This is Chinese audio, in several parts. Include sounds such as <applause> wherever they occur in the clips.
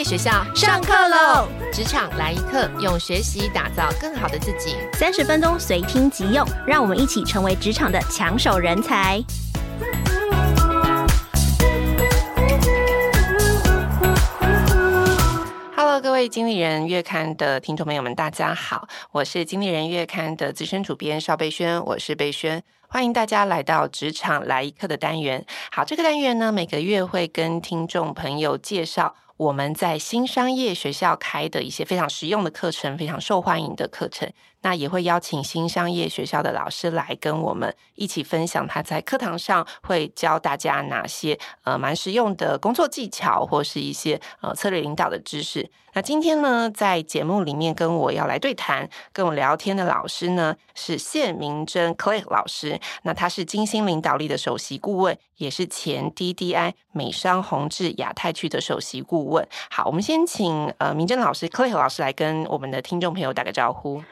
业学校上课喽！职场来一课，用学习打造更好的自己。三十分钟随听即用，让我们一起成为职场的抢手人才。Hello，各位经理人月刊的听众朋友们，大家好，我是经理人月刊的资深主编邵贝轩，我是贝轩。欢迎大家来到职场来一课的单元。好，这个单元呢，每个月会跟听众朋友介绍我们在新商业学校开的一些非常实用的课程，非常受欢迎的课程。那也会邀请新商业学校的老师来跟我们一起分享他在课堂上会教大家哪些呃蛮实用的工作技巧，或是一些呃策略领导的知识。那今天呢，在节目里面跟我要来对谈、跟我聊天的老师呢，是谢明珍 Clay 老师。那他是金星领导力的首席顾问，也是前 DDI 美商宏志亚太区的首席顾问。好，我们先请呃明珍老师 Clay 老师来跟我们的听众朋友打个招呼。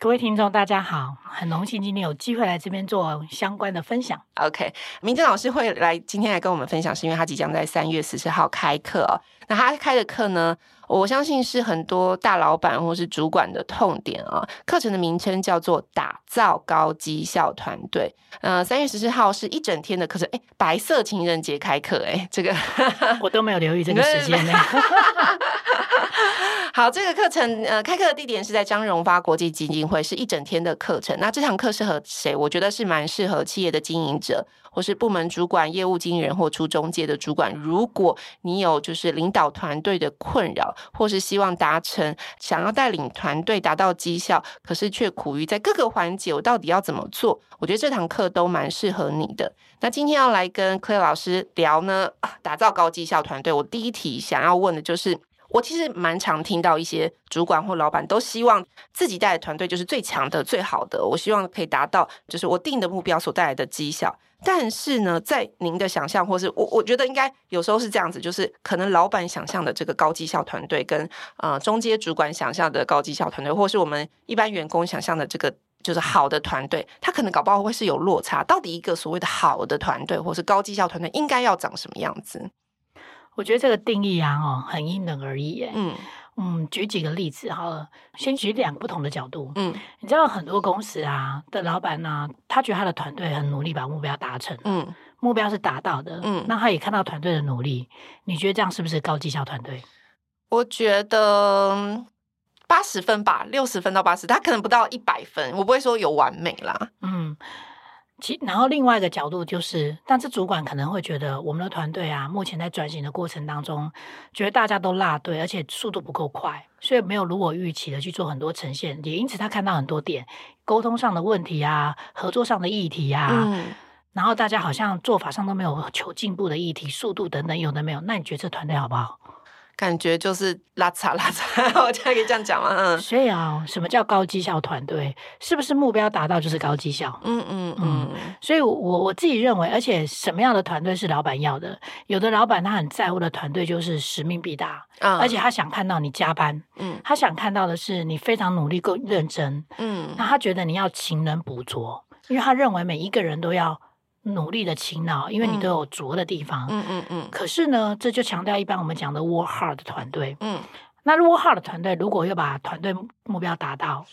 各位听众，大家好，很荣幸今天有机会来这边做相关的分享。OK，明正老师会来今天来跟我们分享，是因为他即将在三月十四号开课哦。那他开的课呢，我相信是很多大老板或是主管的痛点啊。课程的名称叫做“打造高绩效团队”。呃，三月十四号是一整天的课程，哎，白色情人节开课，哎，这个 <laughs> 我都没有留意这个时间呢。<laughs> 好，这个课程呃，开课的地点是在张荣发国际基金会，是一整天的课程。那这堂课适合谁？我觉得是蛮适合企业的经营者，或是部门主管、业务经理人或出中介的主管。如果你有就是领导团队的困扰，或是希望达成想要带领团队达到绩效，可是却苦于在各个环节，我到底要怎么做？我觉得这堂课都蛮适合你的。那今天要来跟柯伟老师聊呢，打造高绩效团队。我第一题想要问的就是。我其实蛮常听到一些主管或老板都希望自己带的团队就是最强的、最好的。我希望可以达到就是我定的目标所带来的绩效。但是呢，在您的想象，或是我我觉得应该有时候是这样子，就是可能老板想象的这个高绩效团队，跟呃中阶主管想象的高绩效团队，或是我们一般员工想象的这个就是好的团队，他可能搞不好会是有落差。到底一个所谓的好的团队，或是高绩效团队，应该要长什么样子？我觉得这个定义啊，哦，很因人而异耶。嗯嗯，举几个例子好了，先举两个不同的角度。嗯，你知道很多公司啊的老板呢，啊，他觉得他的团队很努力把目标达成，嗯，目标是达到的，嗯，那他也看到团队的努力，你觉得这样是不是高绩效团队？我觉得八十分吧，六十分到八十，他可能不到一百分，我不会说有完美啦。嗯。其然后另外一个角度就是，但是主管可能会觉得我们的团队啊，目前在转型的过程当中，觉得大家都落队，而且速度不够快，所以没有如我预期的去做很多呈现，也因此他看到很多点沟通上的问题啊，合作上的议题啊，嗯，然后大家好像做法上都没有求进步的议题，速度等等有的没有，那你觉得这团队好不好？感觉就是拉差拉差，<laughs> 我这样可以这样讲吗？嗯，所以啊，什么叫高绩效团队？是不是目标达到就是高绩效？嗯嗯嗯。所以我，我我自己认为，而且什么样的团队是老板要的？有的老板他很在乎的团队就是使命必达，嗯，而且他想看到你加班，嗯，他想看到的是你非常努力够认真，嗯，那他觉得你要勤能补拙，因为他认为每一个人都要。努力的勤劳，因为你都有拙的地方。嗯嗯嗯。可是呢，这就强调一般我们讲的 work hard 的团队。嗯。那 work hard 的团队，如果要把团队目标达到，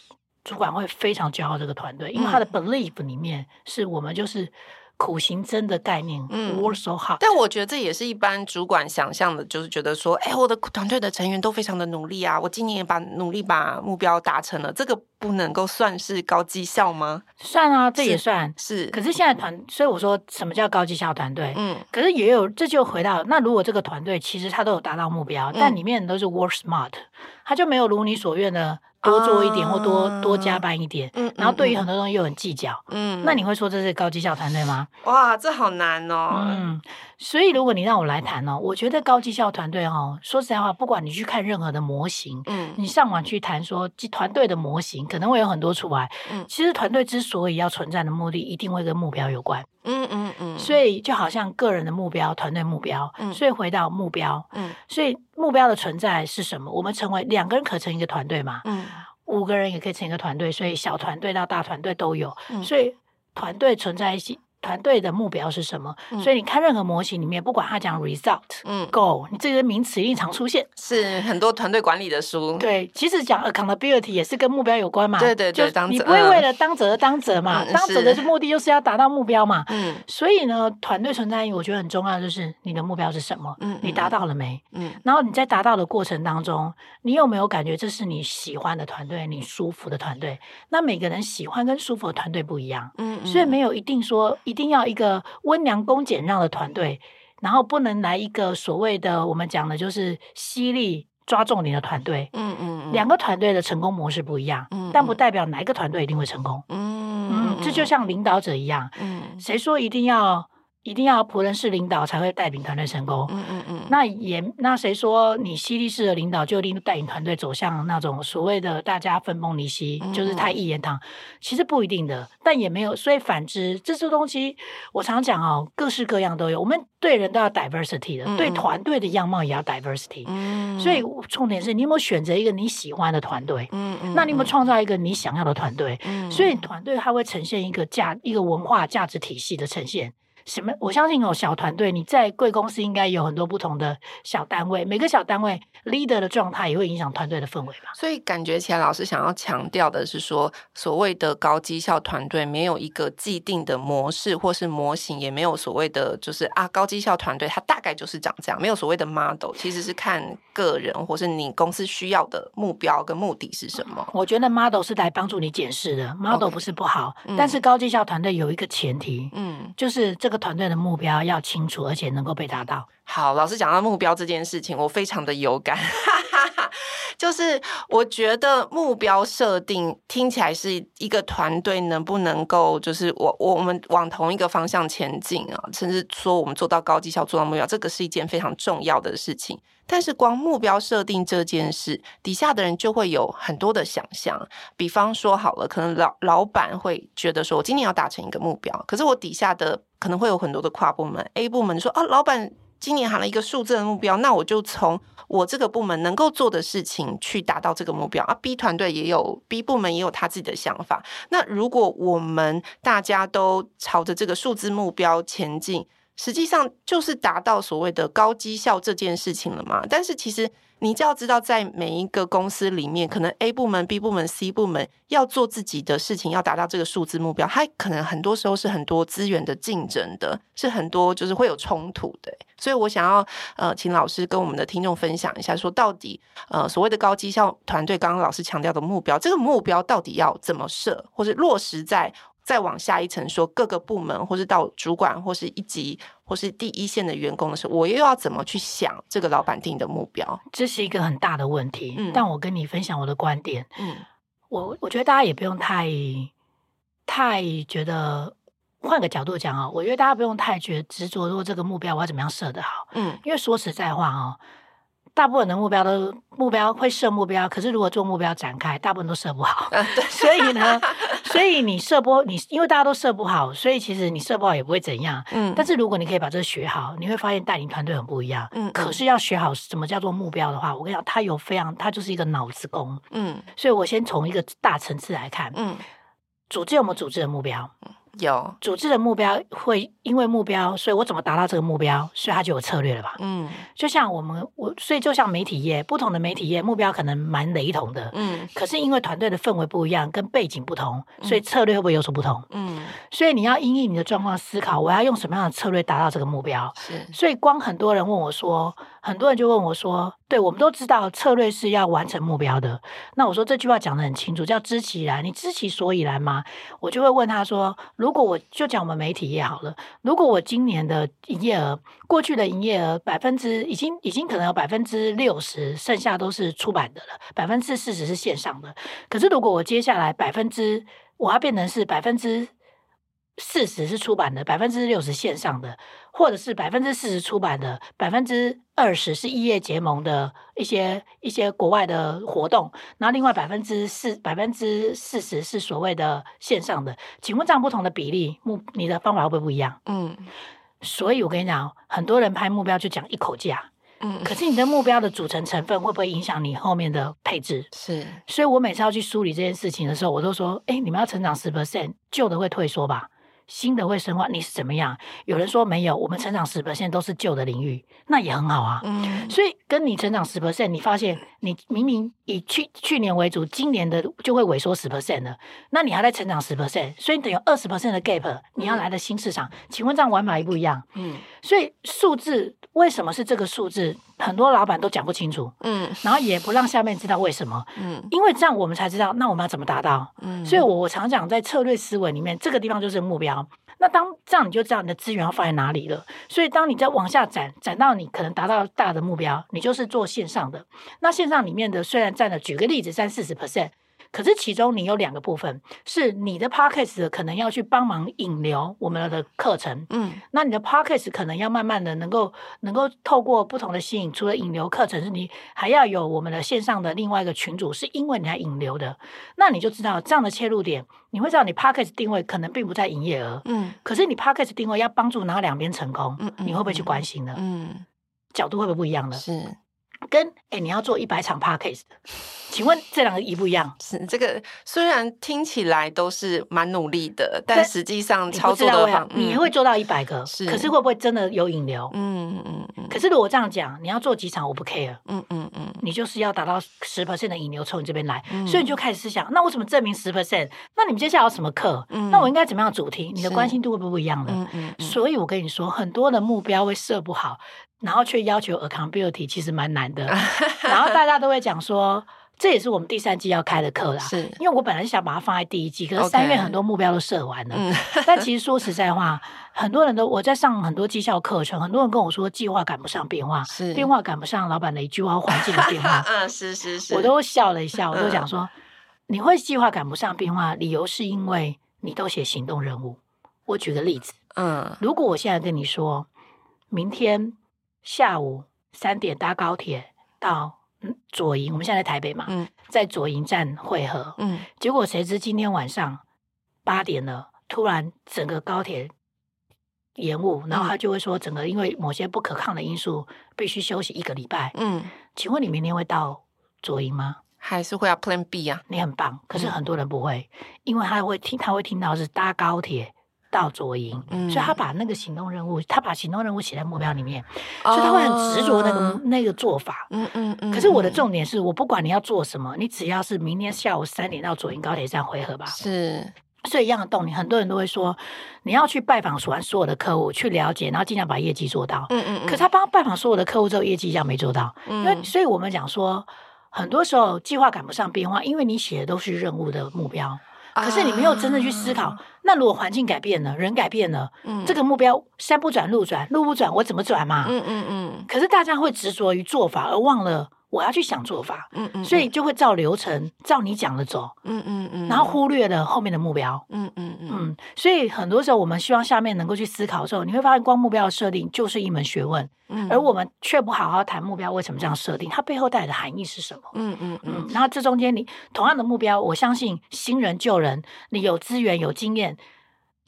主管会非常骄傲这个团队，因为他的 belief 里面是我们就是。苦行僧的概念，嗯，work so hard。但我觉得这也是一般主管想象的，就是觉得说，哎，我的团队的成员都非常的努力啊，我今年也把努力把目标达成了，这个不能够算是高绩效吗？算啊，这也算是。是，可是现在团，所以我说什么叫高绩效团队？嗯，可是也有，这就回到那如果这个团队其实他都有达到目标，嗯，但里面都是 work smart，他就没有如你所愿的。多做一点或多、uh, 多加班一点，嗯，然后对于很多东西又很计较，嗯，那你会说这是高绩效团队吗？哇，这好难哦，嗯，所以如果你让我来谈哦，我觉得高绩效团队哦，说实在话，不管你去看任何的模型，嗯，你上网去谈说团队的模型，可能会有很多出来，嗯，其实团队之所以要存在的目的，一定会跟目标有关，嗯嗯嗯，所以就好像个人的目标、团队目标，嗯，所以回到目标，嗯，所以。目标的存在是什么？我们成为两个人可成一个团队嘛？嗯，五个人也可以成一个团队，所以小团队到大团队都有。嗯，所以团队存在一起团队的目标是什么？嗯、所以你看任何模型里面，不管他讲 result、嗯、goal，你这些名词一定常出现。是很多团队管理的书。对，其实讲 accountability 也是跟目标有关嘛。对对对，就你不会为了当责而当责嘛？嗯、当责的目的就是要达到目标嘛。嗯。所以呢，团队存在意义我觉得很重要，就是你的目标是什么？嗯。你达到了没？嗯。然后你在达到的过程当中，你有没有感觉这是你喜欢的团队，你舒服的团队？那每个人喜欢跟舒服的团队不一样。嗯。所以没有一定说一定要一个。温良恭俭让的团队，然后不能来一个所谓的我们讲的就是犀利抓重点的团队。嗯嗯，嗯，两个团队的成功模式不一样，嗯，但不代表哪一个团队一定会成功。嗯嗯，这就像领导者一样，嗯，谁说一定要？一定要仆人式领导才会带领团队成功。嗯嗯嗯。那也那谁说你犀利式的领导就一定带领团队走向那种所谓的大家分崩离析，嗯、就是太一言堂？其实不一定的，但也没有。所以反之，这些东西我常讲哦，各式各样都有。我们对人都要 diversity 的，嗯、对团队的样貌也要 diversity。嗯。所以重点是你有没有选择一个你喜欢的团队？嗯嗯。那你有没有创造一个你想要的团队？嗯。所以团队它会呈现一个价一个文化价值体系的呈现。什么？我相信有小团队，你在贵公司应该有很多不同的小单位，每个小单位 leader 的状态也会影响团队的氛围吧。所以感觉起来，老师想要强调的是说，所谓的高绩效团队没有一个既定的模式或是模型，也没有所谓的就是啊高绩效团队它大概就是长这样，没有所谓的 model，其实是看个人或是你公司需要的目标跟目的是什么。我觉得 model 是来帮助你解释的，model 不是不好.但是高绩效团队有一个前提，嗯，就是这个。团队的目标要清楚，而且能够被达到。好，老师讲到目标这件事情，我非常的有感。<laughs> 就是我觉得目标设定听起来是一个团队能不能够，就是我我们往同一个方向前进啊，甚至说我们做到高绩效，做到目标，这个是一件非常重要的事情。但是光目标设定这件事，底下的人就会有很多的想象。比方说好了，可能老老板会觉得说，我今年要达成一个目标，可是我底下的可能会有很多的跨部门，A 部门说啊，老板。今年喊了一个数字的目标，那我就从我这个部门能够做的事情去达到这个目标啊。B 团队也有，B 部门也有他自己的想法。那如果我们大家都朝着这个数字目标前进，实际上就是达到所谓的高绩效这件事情了嘛。但是其实。你就要知道，在每一个公司里面，可能 A 部门、B 部门、C 部门要做自己的事情，要达到这个数字目标，它可能很多时候是很多资源的竞争的，是很多就是会有冲突的。所以我想要呃，请老师跟我们的听众分享一下，说到底呃，所谓的高绩效团队，刚刚老师强调的目标，这个目标到底要怎么设，或是落实在？再往下一层说，各个部门，或是到主管，或是一级，或是第一线的员工的时候，我又要怎么去想这个老板定的目标？这是一个很大的问题。嗯，但我跟你分享我的观点。嗯，我我觉得大家也不用太太觉得，换个角度讲啊，我觉得大家不用太觉得执着，如果这个目标我要怎么样设得好。嗯，因为说实在话哦。大部分的目标都目标会设目标，可是如果做目标展开，大部分都设不好。嗯、对，<laughs> 所以呢，所以你设不你，因为大家都设不好，所以其实你设不好也不会怎样。嗯，但是如果你可以把这个学好，你会发现带领团队很不一样。嗯，可是要学好什么叫做目标的话，我跟你讲，它有非常，它就是一个脑子功。嗯，所以我先从一个大层次来看。嗯，组织有没有组织的目标？有组织的目标，会因为目标，所以我怎么达到这个目标，所以他就有策略了吧？嗯，就像我们我，所以就像媒体业，不同的媒体业目标可能蛮雷同的，嗯，可是因为团队的氛围不一样，跟背景不同，所以策略会不会有所不同？嗯，所以你要因应你的状况思考，我要用什么样的策略达到这个目标？是，所以光很多人问我说，很多人就问我说。对，我们都知道策略是要完成目标的。那我说这句话讲得很清楚，叫知其然，你知其所以然吗？我就会问他说：如果我就讲我们媒体业好了，如果我今年的营业额，过去的营业额百分之已经已经可能有百分之六十，剩下都是出版的了，百分之四十是线上的。可是如果我接下来百分之我要变成是百分之四十是出版的，百分之六十线上的。或者是百分之四十出版的，百分之二十是异业结盟的一些一些国外的活动，然后另外百分之四百分之四十是所谓的线上的。请问这样不同的比例，目你的方法会不会不一样？嗯，所以我跟你讲，很多人拍目标就讲一口价，嗯，可是你的目标的组成成分会不会影响你后面的配置？是，所以我每次要去梳理这件事情的时候，我都说，哎，你们要成长十 percent，旧的会退缩吧。新的会深化，你是怎么样？有人说没有，我们成长十 percent 都是旧的领域，那也很好啊。嗯，所以跟你成长十 percent，你发现你明明以去去年为主，今年的就会萎缩十 percent 了，那你还在成长十 percent，所以你等于二十 percent 的 gap，你要来的新市场，嗯、请问这样玩法一不一样？嗯，所以数字为什么是这个数字？很多老板都讲不清楚，嗯，然后也不让下面知道为什么，嗯，因为这样我们才知道，那我们要怎么达到？嗯，所以我我常讲，在策略思维里面，这个地方就是目标。那当这样，你就知道你的资源要放在哪里了。所以，当你在往下展，展到你可能达到大的目标，你就是做线上的。那线上里面的虽然占了，举个例子，三四十 percent。可是其中你有两个部分，是你的 podcast 可能要去帮忙引流我们的课程，嗯，那你的 podcast 可能要慢慢的能够能够透过不同的吸引，除了引流课程，是你还要有我们的线上的另外一个群组，是因为你来引流的，那你就知道这样的切入点，你会知道你 podcast 定位可能并不在营业额，嗯，可是你 podcast 定位要帮助哪两边成功，嗯，你会不会去关心呢？嗯，角度会不会不一样呢？是。跟哎、欸，你要做一百场 podcast，请问这两个一不一样？是这个虽然听起来都是蛮努力的，但实际上操作的话，你会做到一百个，是，可是会不会真的有引流？嗯嗯嗯。可是如果这样讲，你要做几场，我不 care。嗯嗯嗯。你就是要达到十 percent 的引流从你这边来，嗯、所以你就开始思想，那我怎么证明十 percent？那你们接下来有什么课？嗯、那我应该怎么样主题？你的关心度会不会不一样的？嗯嗯嗯。所以我跟你说，很多的目标会设不好。然后却要求 accountability 其实蛮难的，<laughs> 然后大家都会讲说，这也是我们第三季要开的课啦。是，因为我本来是想把它放在第一季，可是三月很多目标都设完了。但其实说实在话，很多人都我在上很多绩效课程，很多人跟我说计划赶不上变化，是变化赶不上老板的一句话，环境的变化。<laughs> 嗯，是是是，我都笑了一下，<laughs> 我都讲说，你会计划赶不上变化，理由是因为你都写行动任务。我举个例子，嗯，如果我现在跟你说，明天。下午三点搭高铁到左营，我们现在在台北嘛，嗯、在左营站汇合。嗯，结果谁知今天晚上八点了，突然整个高铁延误，然后他就会说，整个因为某些不可抗的因素，必须休息一个礼拜。嗯，请问你明天会到左营吗？还是会要 Plan B 啊？你很棒，可是很多人不会，嗯、因为他会听，他会听到是搭高铁。到左营，嗯、所以他把那个行动任务，他把行动任务写在目标里面，哦、所以他会很执着那个那个做法。嗯嗯嗯。嗯嗯，可是我的重点是我不管你要做什么，你只要是明天下午三点到左营高铁站汇合吧。是。所以一样的动力，很多人都会说，你要去拜访完所有的客户，去了解，然后尽量把业绩做到。嗯嗯，嗯，可是他帮他拜访所有的客户之后，业绩一样没做到。嗯。因为，所以我们讲说，很多时候计划赶不上变化，因为你写的都是任务的目标。可是你没有真的去思考，啊、那如果环境改变了，人改变了，嗯、这个目标山不转路转，路不转我怎么转嘛？嗯。嗯嗯，可是大家会执着于做法，而忘了。我要去想做法，嗯嗯，所以就会照流程，照你讲的走，嗯嗯嗯，然后忽略了后面的目标，嗯嗯嗯，所以很多时候我们希望下面能够去思考的时候，你会发现光目标的设定就是一门学问，嗯，而我们却不好好谈目标为什么这样设定，它背后带来的含义是什么？嗯嗯嗯，然后这中间你同样的目标，我相信新人旧人，你有资源有经验。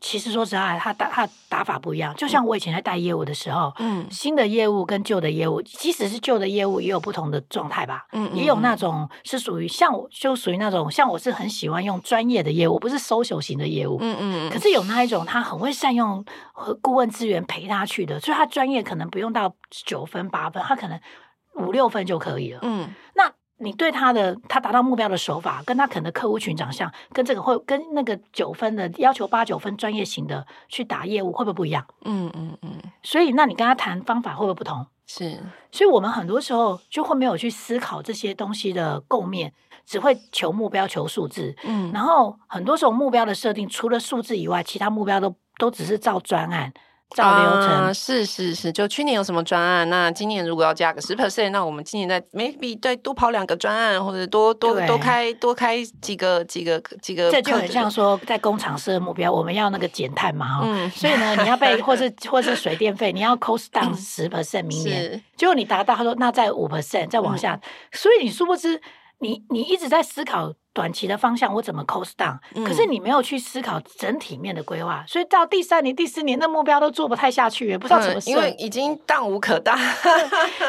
其实说实话，他打他打法不一样。就像我以前在带业务的时候，嗯，新的业务跟旧的业务，即使是旧的业务，也有不同的状态吧。嗯，也有那种是属于像我，就属于那种像我是很喜欢用专业的业务，不是 social 型的业务。嗯嗯。可是有那一种，他很会善用和顾问资源陪他去的，所以他专业可能不用到九分八分，他可能五六分就可以了。嗯，那。你对他的他达到目标的手法，跟他可能的客户群长相，跟这个会跟那个九分的要求八九分专业型的去打业务，会不会不一样？嗯嗯嗯。所以，那你跟他谈方法会不会不同？是。所以我们很多时候就会没有去思考这些东西的构面，只会求目标、求数字。嗯。然后很多时候目标的设定，除了数字以外，其他目标都都只是照专案。照流程、uh, 是是是，就去年有什么专案，那今年如果要加个十 percent，那我们今年再 maybe 再多跑两个专案，或者多多多开多开几个几个几个。这就很像说在工厂设目标，我们要那个减碳嘛，嗯，<laughs> 所以呢，你要被 <laughs> 或是或是水电费，你要 cost down <laughs> 十 percent，明年，是。结果你达到，他说那再五 percent，再往下，嗯、所以你殊不知。你你一直在思考短期的方向，我怎么 cost down？、嗯、可是你没有去思考整体面的规划，所以到第三年、第四年，那目标都做不太下去，也不知道怎么、嗯。因为已经荡无可荡。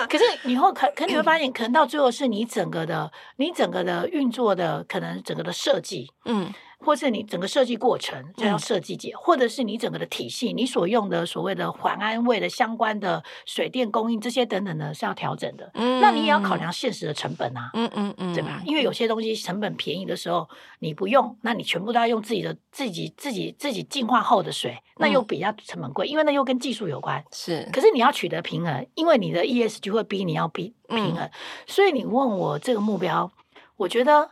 可是 <laughs> 以后可可你会发现，可能到最后是你整个的、你整个的运作的可能整个的设计，嗯，或是你整个设计过程就要设计解，嗯、或者是你整个的体系，你所用的所谓的环安卫的相关的水电供应这些等等呢，是要调整的。嗯，那你也要考量现实的成本啊。嗯嗯嗯，对吧？因为有些东西成本便宜的时候你不用，那你全部都要用自己的自己自己自己净化后的水，那又比较成本贵，因为那又跟技术有关。是，可是你要取得平衡，因为你的 ES 就会逼你要比平衡，嗯、所以你问我这个目标，我觉得。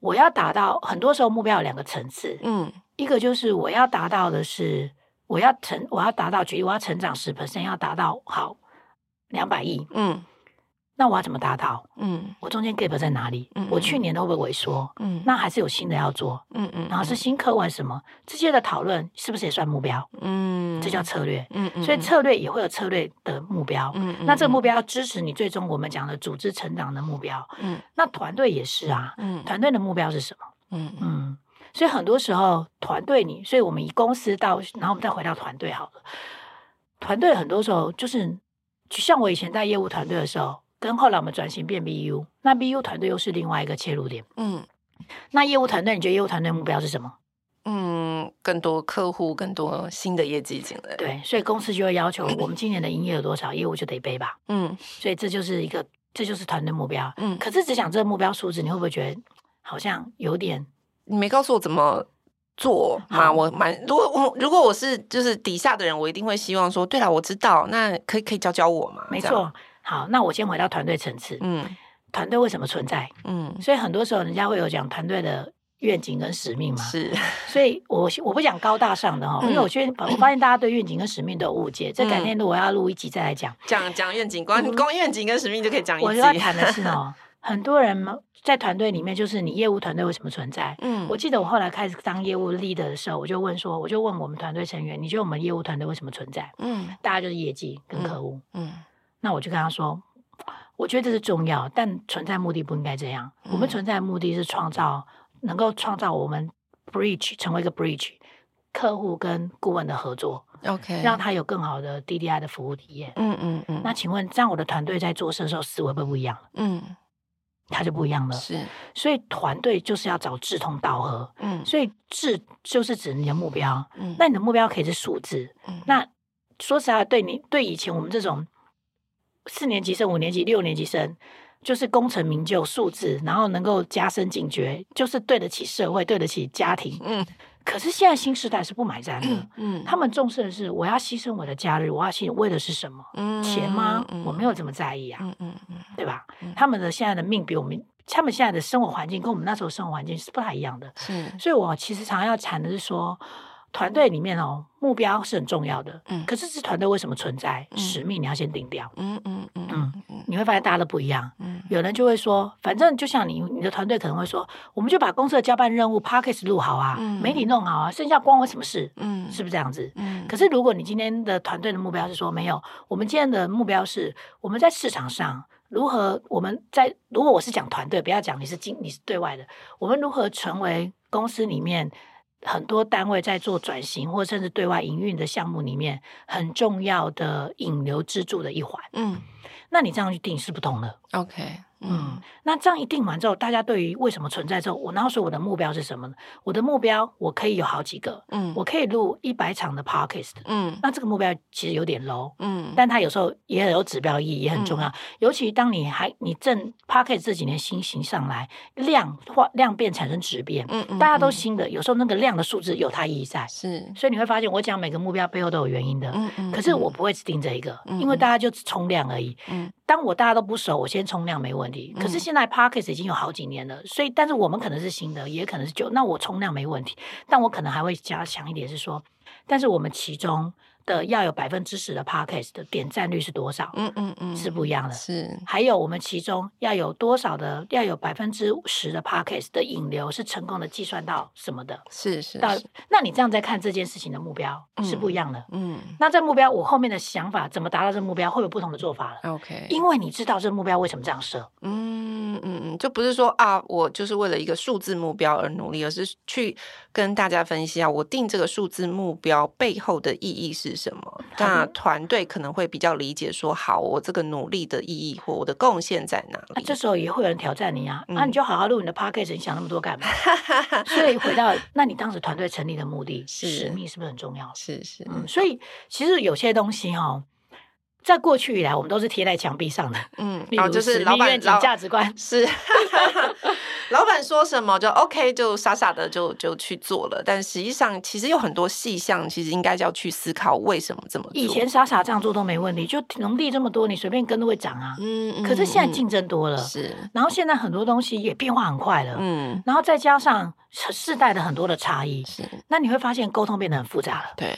我要达到，很多时候目标有两个层次，嗯，一个就是我要达到的是，我要成，我要达到，举例，我要成长十 percent，要达到好两百亿，嗯。那我要怎么达到？嗯，我中间 gap 在哪里？嗯，我去年都会不会萎缩？嗯，那还是有新的要做？嗯嗯，然后是新客户什么？这些的讨论是不是也算目标？嗯，这叫策略。嗯嗯，所以策略也会有策略的目标。嗯，那这个目标要支持你最终我们讲的组织成长的目标。嗯，那团队也是啊。嗯，团队的目标是什么？嗯嗯，所以很多时候团队你，所以我们以公司到，然后我们再回到团队好了。团队很多时候就是，就像我以前在业务团队的时候。跟后来我们转型变 BU，那 BU 团队又是另外一个切入点。嗯，那业务团队，你觉得业务团队目标是什么？嗯，更多客户，更多新的业绩进来。对，所以公司就会要求我们今年的营业有多少，业务就得背吧。嗯，所以这就是一个，这就是团队目标。嗯，可是只讲这个目标数字，你会不会觉得好像有点？你没告诉我怎么做嘛？我蛮如果我如果我是就是底下的人，我一定会希望说，对了，我知道，那可以可以教教我嘛？没错。好，那我先回到团队层次。嗯，团队为什么存在？嗯，所以很多时候人家会有讲团队的愿景跟使命嘛。是，<laughs> 所以我我不讲高大上的哈，嗯、因为我觉得我发现大家对愿景跟使命都有误解。这、嗯、改天如果要录一集再来讲。讲讲愿景，光光愿景跟使命就可以讲一集。我要谈的是 <laughs> 哦，很多人在团队里面，就是你业务团队为什么存在？嗯，我记得我后来开始当业务 leader 的时候，我就问说，我就问我们团队成员，你觉得我们业务团队为什么存在？嗯，大家就是业绩跟客户。嗯。嗯那我就跟他说，我觉得这是重要，但存在目的不应该这样。嗯、我们存在的目的是创造，能够创造我们 bridge 成为一个 bridge，客户跟顾问的合作，OK，让他有更好的 DDI 的服务体验。嗯嗯嗯。那请问，这样我的团队在做事的时候思维会不会不一样？嗯，他就不一样了。是，所以团队就是要找志同道合。嗯，所以志就是指你的目标。嗯，那你的目标可以是数字。嗯，那说实话，对你对以前我们这种。四年级生、五年级、六年级生，就是功成名就、数字，然后能够加深警觉，就是对得起社会、对得起家庭。嗯。可是现在新时代是不买单的。嗯。嗯，他们重视的是我要牺牲我的假日，我要牺为的是什么？嗯。钱吗？嗯。我没有这么在意啊。嗯嗯嗯。对吧？嗯。他们的现在的命比我们，他们现在的生活环境跟我们那时候生活环境是不太一样的。是。所以我其实常常要谈的是说。团队里面哦，目标是很重要的。嗯，可是这团队为什么存在？嗯、使命你要先定掉。嗯嗯嗯嗯，你会发现大家都不一样。嗯，有人就会说，反正就像你，你的团队可能会说，我们就把公司的交办任务 Podcast 录好啊，嗯、媒体弄好啊，剩下关我什么事？嗯，是不是这样子？嗯，可是如果你今天的团队的目标是说，没有，我们今天的目标是我们在市场上如何，我们在如果我是讲团队，不要讲你是经你是对外的，我们如何成为公司里面。很多单位在做转型，或甚至对外营运的项目里面，很重要的引流支柱的一环。嗯，那你这样去定是不同的。OK。嗯，那这样一定完之后，大家对于为什么存在之后，我然后说我的目标是什么呢？我的目标我可以有好几个，嗯，我可以录一百场的 podcast，嗯，那这个目标其实有点 low，嗯，但它有时候也很有指标意义，也很重要。嗯、尤其当你还你正 podcast 这几年新型上来，量化量变产生质变，嗯嗯，大家都新的，有时候那个量的数字有它意义在，是，所以你会发现我讲每个目标背后都有原因的，嗯嗯，可是我不会只定这一个，嗯、因为大家就冲量而已，嗯。当我大家都不熟，我先冲量没问题。可是现在 parkas 已经有好几年了，所以但是我们可能是新的，也可能是旧，那我冲量没问题。但我可能还会加强一点，是说，但是我们其中。的要有百分之十的 podcast 的点赞率是多少？嗯嗯嗯，是不一样的。是，还有我们其中要有多少的，要有百分之十的 podcast 的引流是成功的计算到什么的？是是。到，那你这样在看这件事情的目标是不一样的。嗯。那这目标我后面的想法怎么达到这个目标会有不同的做法了。OK。因为你知道这个目标为什么这样设。嗯嗯嗯。嗯，就不是说啊，我就是为了一个数字目标而努力，而是去跟大家分析啊，我定这个数字目标背后的意义是什么？那团队可能会比较理解说，好，我这个努力的意义或我的贡献在哪里？那这时候也会有人挑战你啊，那、嗯啊、你就好好录你的 podcast，你想那么多干嘛？<laughs> 所以回到，那你当时团队成立的目的、是使命是不是很重要？是是，嗯，所以其实有些东西哈、哦。在过去以来，我们都是贴在墙壁上的，嗯，<laughs> 然后就是老板价值观是，<laughs> 老板说什么就 OK，就傻傻的就就去做了。但实际上，其实有很多细项，其实应该就要去思考为什么这么做。以前傻傻这样做都没问题，就农地这么多，你随便跟都会涨啊。嗯，可是现在竞争多了，是，然后现在很多东西也变化很快了，嗯，然后再加上世代的很多的差异，是，那你会发现沟通变得很复杂了，对。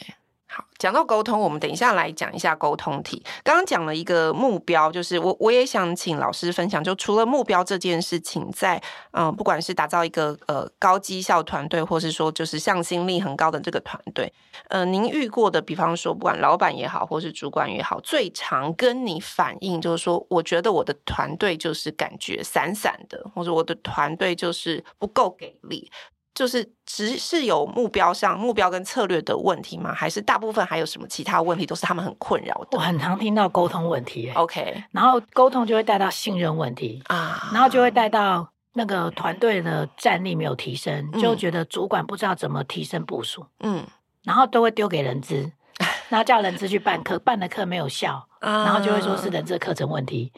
好，讲到沟通，我们等一下来讲一下沟通题。刚刚讲了一个目标，就是我我也想请老师分享，就除了目标这件事情，在嗯、不管是打造一个呃高绩效团队，或是说就是向心力很高的这个团队，呃，您遇过的，比方说不管老板也好，或是主管也好，最常跟你反映就是说，我觉得我的团队就是感觉散散的，或者我的团队就是不够给力。就是只是有目标上目标跟策略的问题吗？还是大部分还有什么其他问题都是他们很困扰的？我很常听到沟通问题，OK，然后沟通就会带到信任问题啊，然后就会带到那个团队的战力没有提升，嗯、就觉得主管不知道怎么提升部署，嗯，然后都会丢给人资，<laughs> 然后叫人资去办课，办的课没有效，然后就会说是人资课程问题，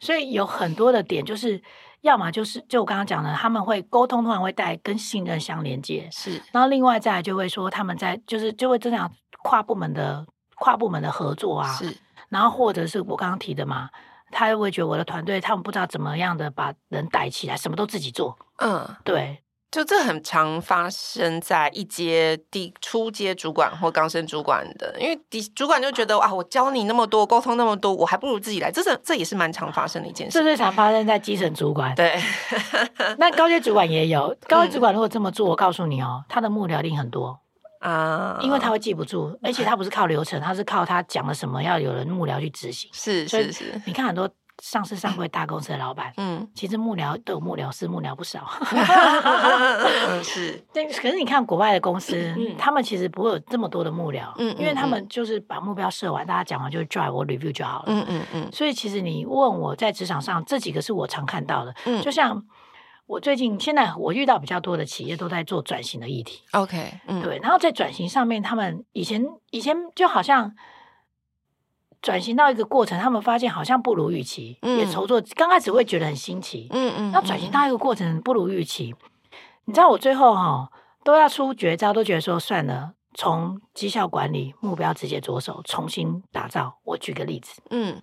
所以有很多的点就是。要么就是就我刚刚讲的，他们会沟通，通常会带跟信任相连接，是。然后另外再来就会说他们在就是就会增强跨部门的跨部门的合作啊，是。然后或者是我刚刚提的嘛，他又会觉得我的团队他们不知道怎么样的把人带起来，什么都自己做，嗯，对。就这很常发生在一阶低初阶主管或刚升主管的，因为底主管就觉得啊，我教你那么多，沟通那么多，我还不如自己来。这是这也是蛮常发生的一件事。这最常发生在基层主管。对 <laughs> <laughs> 那高阶主管也有。高阶主管如果这么做，我告诉你哦，他的幕僚一定很多啊，因为他会记不住，而且他不是靠流程，他是靠他讲了什么，要有人幕僚去执行。是是是，你看很多。上市上柜大公司的老板，嗯，其实幕僚都有幕僚师，幕僚不少。<laughs> 是，<laughs> 但可是你看国外的公司，嗯，他们其实不会有这么多的幕僚，嗯，因为他们就是把目标设完，大家讲完就 drive 我 review 就好了，嗯嗯嗯。所以其实你问我在职场上这几个是我常看到的，嗯，就像我最近现在我遇到比较多的企业都在做转型的议题，OK，嗯，对，然后在转型上面，他们以前以前就好像。转型到一个过程，他们发现好像不如预期，嗯、也筹措。刚开始会觉得很新奇，嗯嗯。那、嗯、转型到一个过程不如预期，嗯、你知道我最后哈、哦、都要出绝招，都觉得说算了，从绩效管理目标直接着手重新打造。我举个例子，嗯，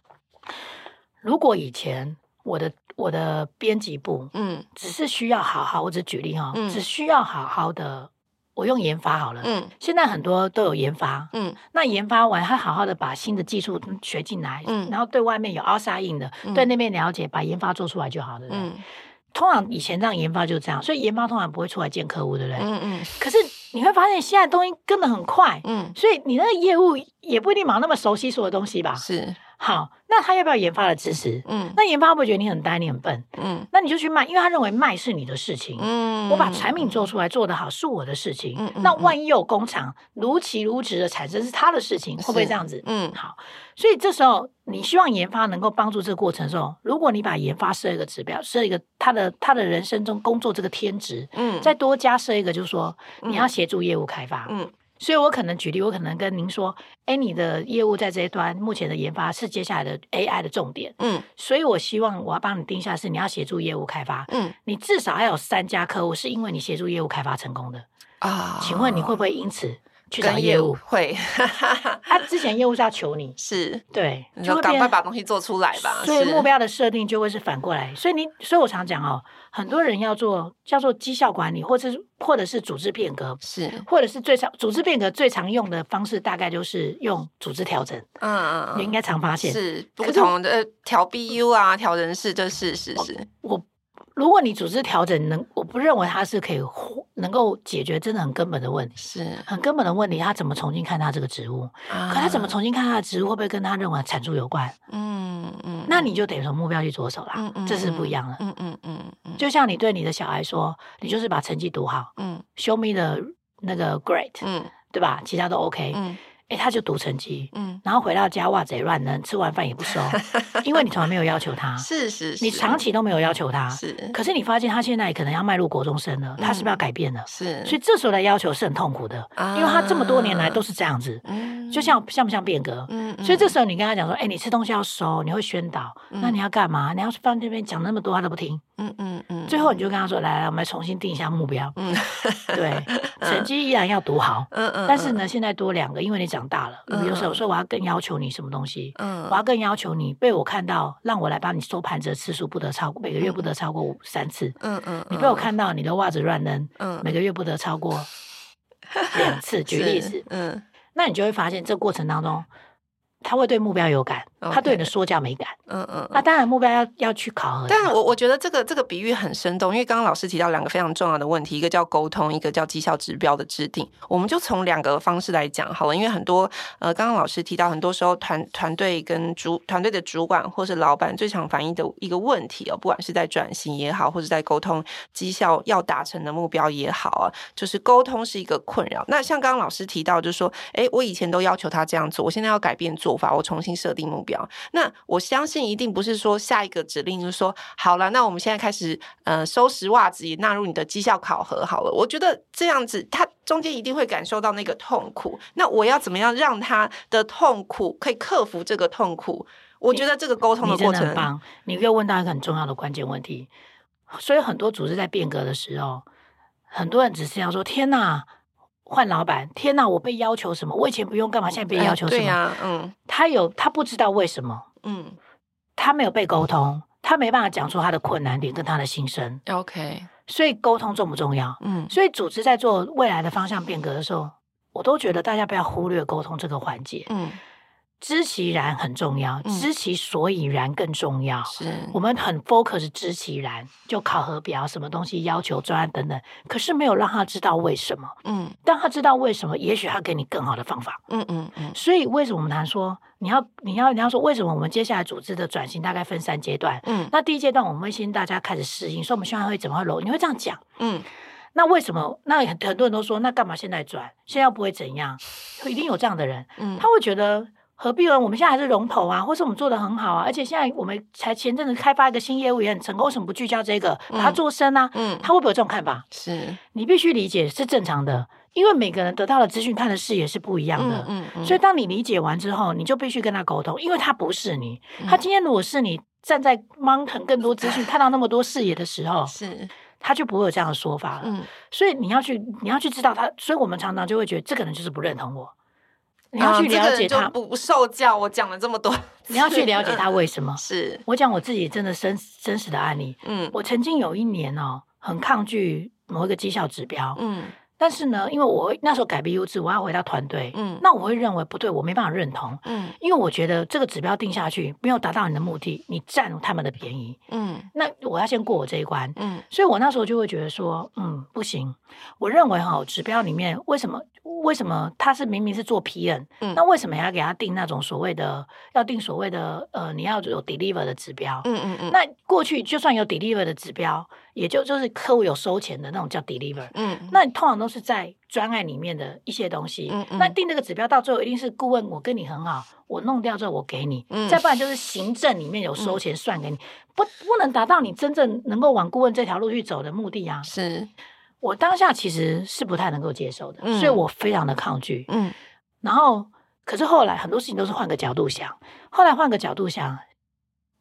如果以前我的我的编辑部，嗯，只是需要好好，我只举例哈、哦，嗯、只需要好好的。我用研发好了，嗯，现在很多都有研发，嗯，那研发完，他好好的把新的技术学进来，嗯，然后对外面有 outside in 的，嗯、对那边了解，把研发做出来就好了，嗯，通常以前这样研发就这样，所以研发通常不会出来见客户，对不对？嗯嗯。可是你会发现现在东西跟得很快，嗯，所以你那个业务也不一定忙那么熟悉所有东西吧？是。好，那他要不要研发的支持？嗯，那研发会不会觉得你很呆，你很笨？嗯，那你就去卖，因为他认为卖是你的事情。嗯，我把产品做出来做得好是我的事情。嗯，那万一有工厂如期如职的产生是他的事情，会不会这样子？嗯，好，所以这时候你希望研发能够帮助这个过程的时候，如果你把研发设一个指标，设一个他的他的人生中工作这个天职，嗯，再多加设一个，就是说你要协助业务开发，嗯。所以我可能举例，我可能跟您说，哎，你的业务在这一端目前的研发是接下来的 AI 的重点，嗯，所以我希望我要帮你定下是你要协助业务开发，嗯，你至少要有三家客户是因为你协助业务开发成功的啊，请问你会不会因此？去找业务会，他之前业务是要求你，<laughs> 是对，就赶快把东西做出来吧。所以目标的设定就会是反过来。所以你，所以我常讲哦，很多人要做叫做绩效管理，或者是或者是组织变革，是，或者是最常组织变革最常用的方式，大概就是用组织调整。嗯嗯嗯，你应该常发现是不同的调 BU 啊，调人事，这是是是。我如果你组织调整能，我不认为它是可以能够解决真的很根本的问题，是很根本的问题。他怎么重新看他这个职务？啊、可他怎么重新看他的职务，会不会跟他认为产出有关？嗯嗯，那你就得从目标去着手啦。嗯嗯，这是不一样的。嗯嗯嗯嗯，就像你对你的小孩说，你就是把成绩读好。嗯，Show me the 那个 great。嗯，对吧？其他都 OK。嗯。哎，他就读成绩，嗯，然后回到家袜子也乱扔，吃完饭也不收，<laughs> 因为你从来没有要求他，是是，是，你长期都没有要求他，是。可是你发现他现在可能要迈入国中生了，他是不是要改变了？是。所以这时候的要求是很痛苦的，因为他这么多年来都是这样子，嗯就像像不像变革？嗯。所以这时候你跟他讲说，哎，你吃东西要收，你会宣导，那你要干嘛？你要放这边讲那么多，他都不听。嗯嗯嗯。最后你就跟他说，来来，我们来重新定一下目标。嗯。对，<laughs> 成绩依然要读好。嗯嗯。但是呢，现在多两个，因为你。长大了，比如说我说我要更要求你什么东西，嗯，我要更要求你被我看到，让我来帮你收盘子的次数不得超过每个月不得超过五三次，嗯嗯，你被我看到你的袜子乱扔，嗯，每个月不得超过两次。<laughs> 举例子，嗯，那你就会发现这过程当中。他会对目标有感.他对你的说教没感。嗯嗯，那当然目标要要去考核。但我我觉得这个这个比喻很生动，因为刚刚老师提到两个非常重要的问题，一个叫沟通，一个叫绩效指标的制定。我们就从两个方式来讲好了，因为很多呃，刚刚老师提到，很多时候团团队跟主团队的主管或是老板最常反映的一个问题哦，不管是在转型也好，或者在沟通绩效要达成的目标也好啊，就是沟通是一个困扰。那像刚刚老师提到，就是说，哎，我以前都要求他这样做，我现在要改变做。法我重新设定目标，那我相信一定不是说下一个指令就是说好了，那我们现在开始呃收拾袜子也纳入你的绩效考核好了。我觉得这样子他中间一定会感受到那个痛苦，那我要怎么样让他的痛苦可以克服这个痛苦？我觉得这个沟通的过程很棒。你又问到一个很重要的关键问题，所以很多组织在变革的时候，很多人只是要说天哪。换老板，天哪！我被要求什么？我以前不用干嘛，现在被要求什么？对呀，嗯，他有他不知道为什么，嗯，他没有被沟通，他没办法讲出他的困难点跟他的心声。OK，所以沟通重不重要？嗯，所以组织在做未来的方向变革的时候，我都觉得大家不要忽略沟通这个环节。嗯。知其然很重要，知其所以然更重要。是、嗯、我们很 focus 知其然，就考核表什么东西要求专案等等，可是没有让他知道为什么。嗯，当他知道为什么，也许他给你更好的方法。嗯嗯嗯。所以为什么我们谈说你要你要你要说为什么我们接下来组织的转型大概分三阶段？嗯，那第一阶段我们会先大家开始适应，说我们现在会怎么揉？你会这样讲？嗯，那为什么？那很很多人都说，那干嘛现在转？现在又不会怎样？<laughs> 一定有这样的人，嗯，他会觉得。何必呢？我们现在还是龙头啊，或是我们做的很好啊，而且现在我们才前阵子开发一个新业务也很成功，为什么不聚焦这个，把它做深啊？嗯，他会不会有这种看法？是，你必须理解是正常的，因为每个人得到的资讯、看的视野是不一样的。嗯嗯，嗯，所以当你理解完之后，你就必须跟他沟通，因为他不是你。他今天如果是你站在 mountain 更多资讯、看到那么多视野的时候，<laughs> 是，他就不会有这样的说法了。嗯，所以你要去，你要去知道他。所以我们常常就会觉得这个人就是不认同我。你要去了解他，啊这个、不受教。我讲了这么多，<laughs> 你要去了解他为什么？<laughs> 是我讲我自己真的真真实的案例。嗯，我曾经有一年哦，很抗拒某一个绩效指标。嗯。但是呢，因为我那时候改 BU 制，我要回到团队，嗯，那我会认为不对，我没办法认同，嗯，因为我觉得这个指标定下去没有达到你的目的，你占他们的便宜，嗯，那我要先过我这一关，嗯，所以我那时候就会觉得说，嗯，不行，我认为哈，指标里面为什么为什么他是明明是做 PM，嗯，那为什么要给他定那种所谓的要定所谓的呃你要有 deliver 的指标，嗯嗯嗯，那过去就算有 deliver 的指标。也就就是客户有收钱的那种叫 deliver，嗯，那你通常都是在专案里面的一些东西，嗯嗯，那定这个指标到最后一定是顾问，我跟你很好，我弄掉之后我给你，嗯，再不然就是行政里面有收钱算给你，嗯、不不能达到你真正能够往顾问这条路去走的目的啊。是，我当下其实是不太能够接受的，嗯、所以我非常的抗拒，嗯，然后可是后来很多事情都是换个角度想，后来换个角度想，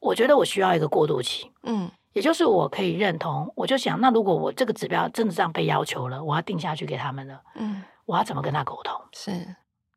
我觉得我需要一个过渡期，嗯。也就是我可以认同，我就想，那如果我这个指标真的这样被要求了，我要定下去给他们了，嗯，我要怎么跟他沟通？是，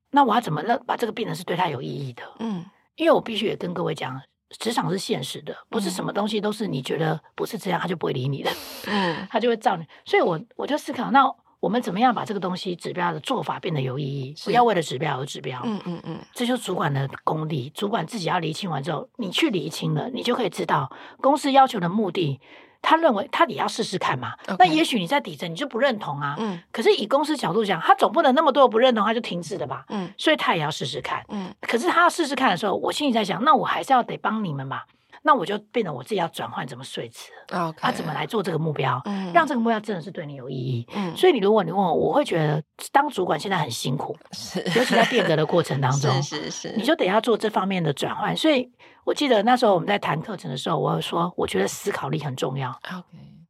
那我要怎么让把这个病人是对他有意义的？嗯，因为我必须也跟各位讲，职场是现实的，不是什么东西都是你觉得不是这样，他就不会理你的，嗯，<laughs> 他就会照你。所以我我就思考，那。我们怎么样把这个东西指标的做法变得有意义？不要为了指标而指标。嗯嗯嗯，这就是主管的功力。主管自己要厘清完之后，你去厘清了，你就可以知道公司要求的目的。他认为他也要试试看嘛。那也许你在底层你就不认同啊。嗯。可是以公司角度讲，他总不能那么多不认同他就停止了吧？嗯。所以他也要试试看。嗯。可是他要试试看的时候，我心里在想，那我还是要得帮你们吧。那我就变得我自己要转换怎么睡姿，啊、怎么来做这个目标，嗯、让这个目标真的是对你有意义。嗯、所以你如果你问我，我会觉得当主管现在很辛苦，<laughs> 是尤其在变革的过程当 <laughs> 中，是是是，你就得要做这方面的转换。所以我记得那时候我们在谈课程的时候，我会说，我觉得思考力很重要。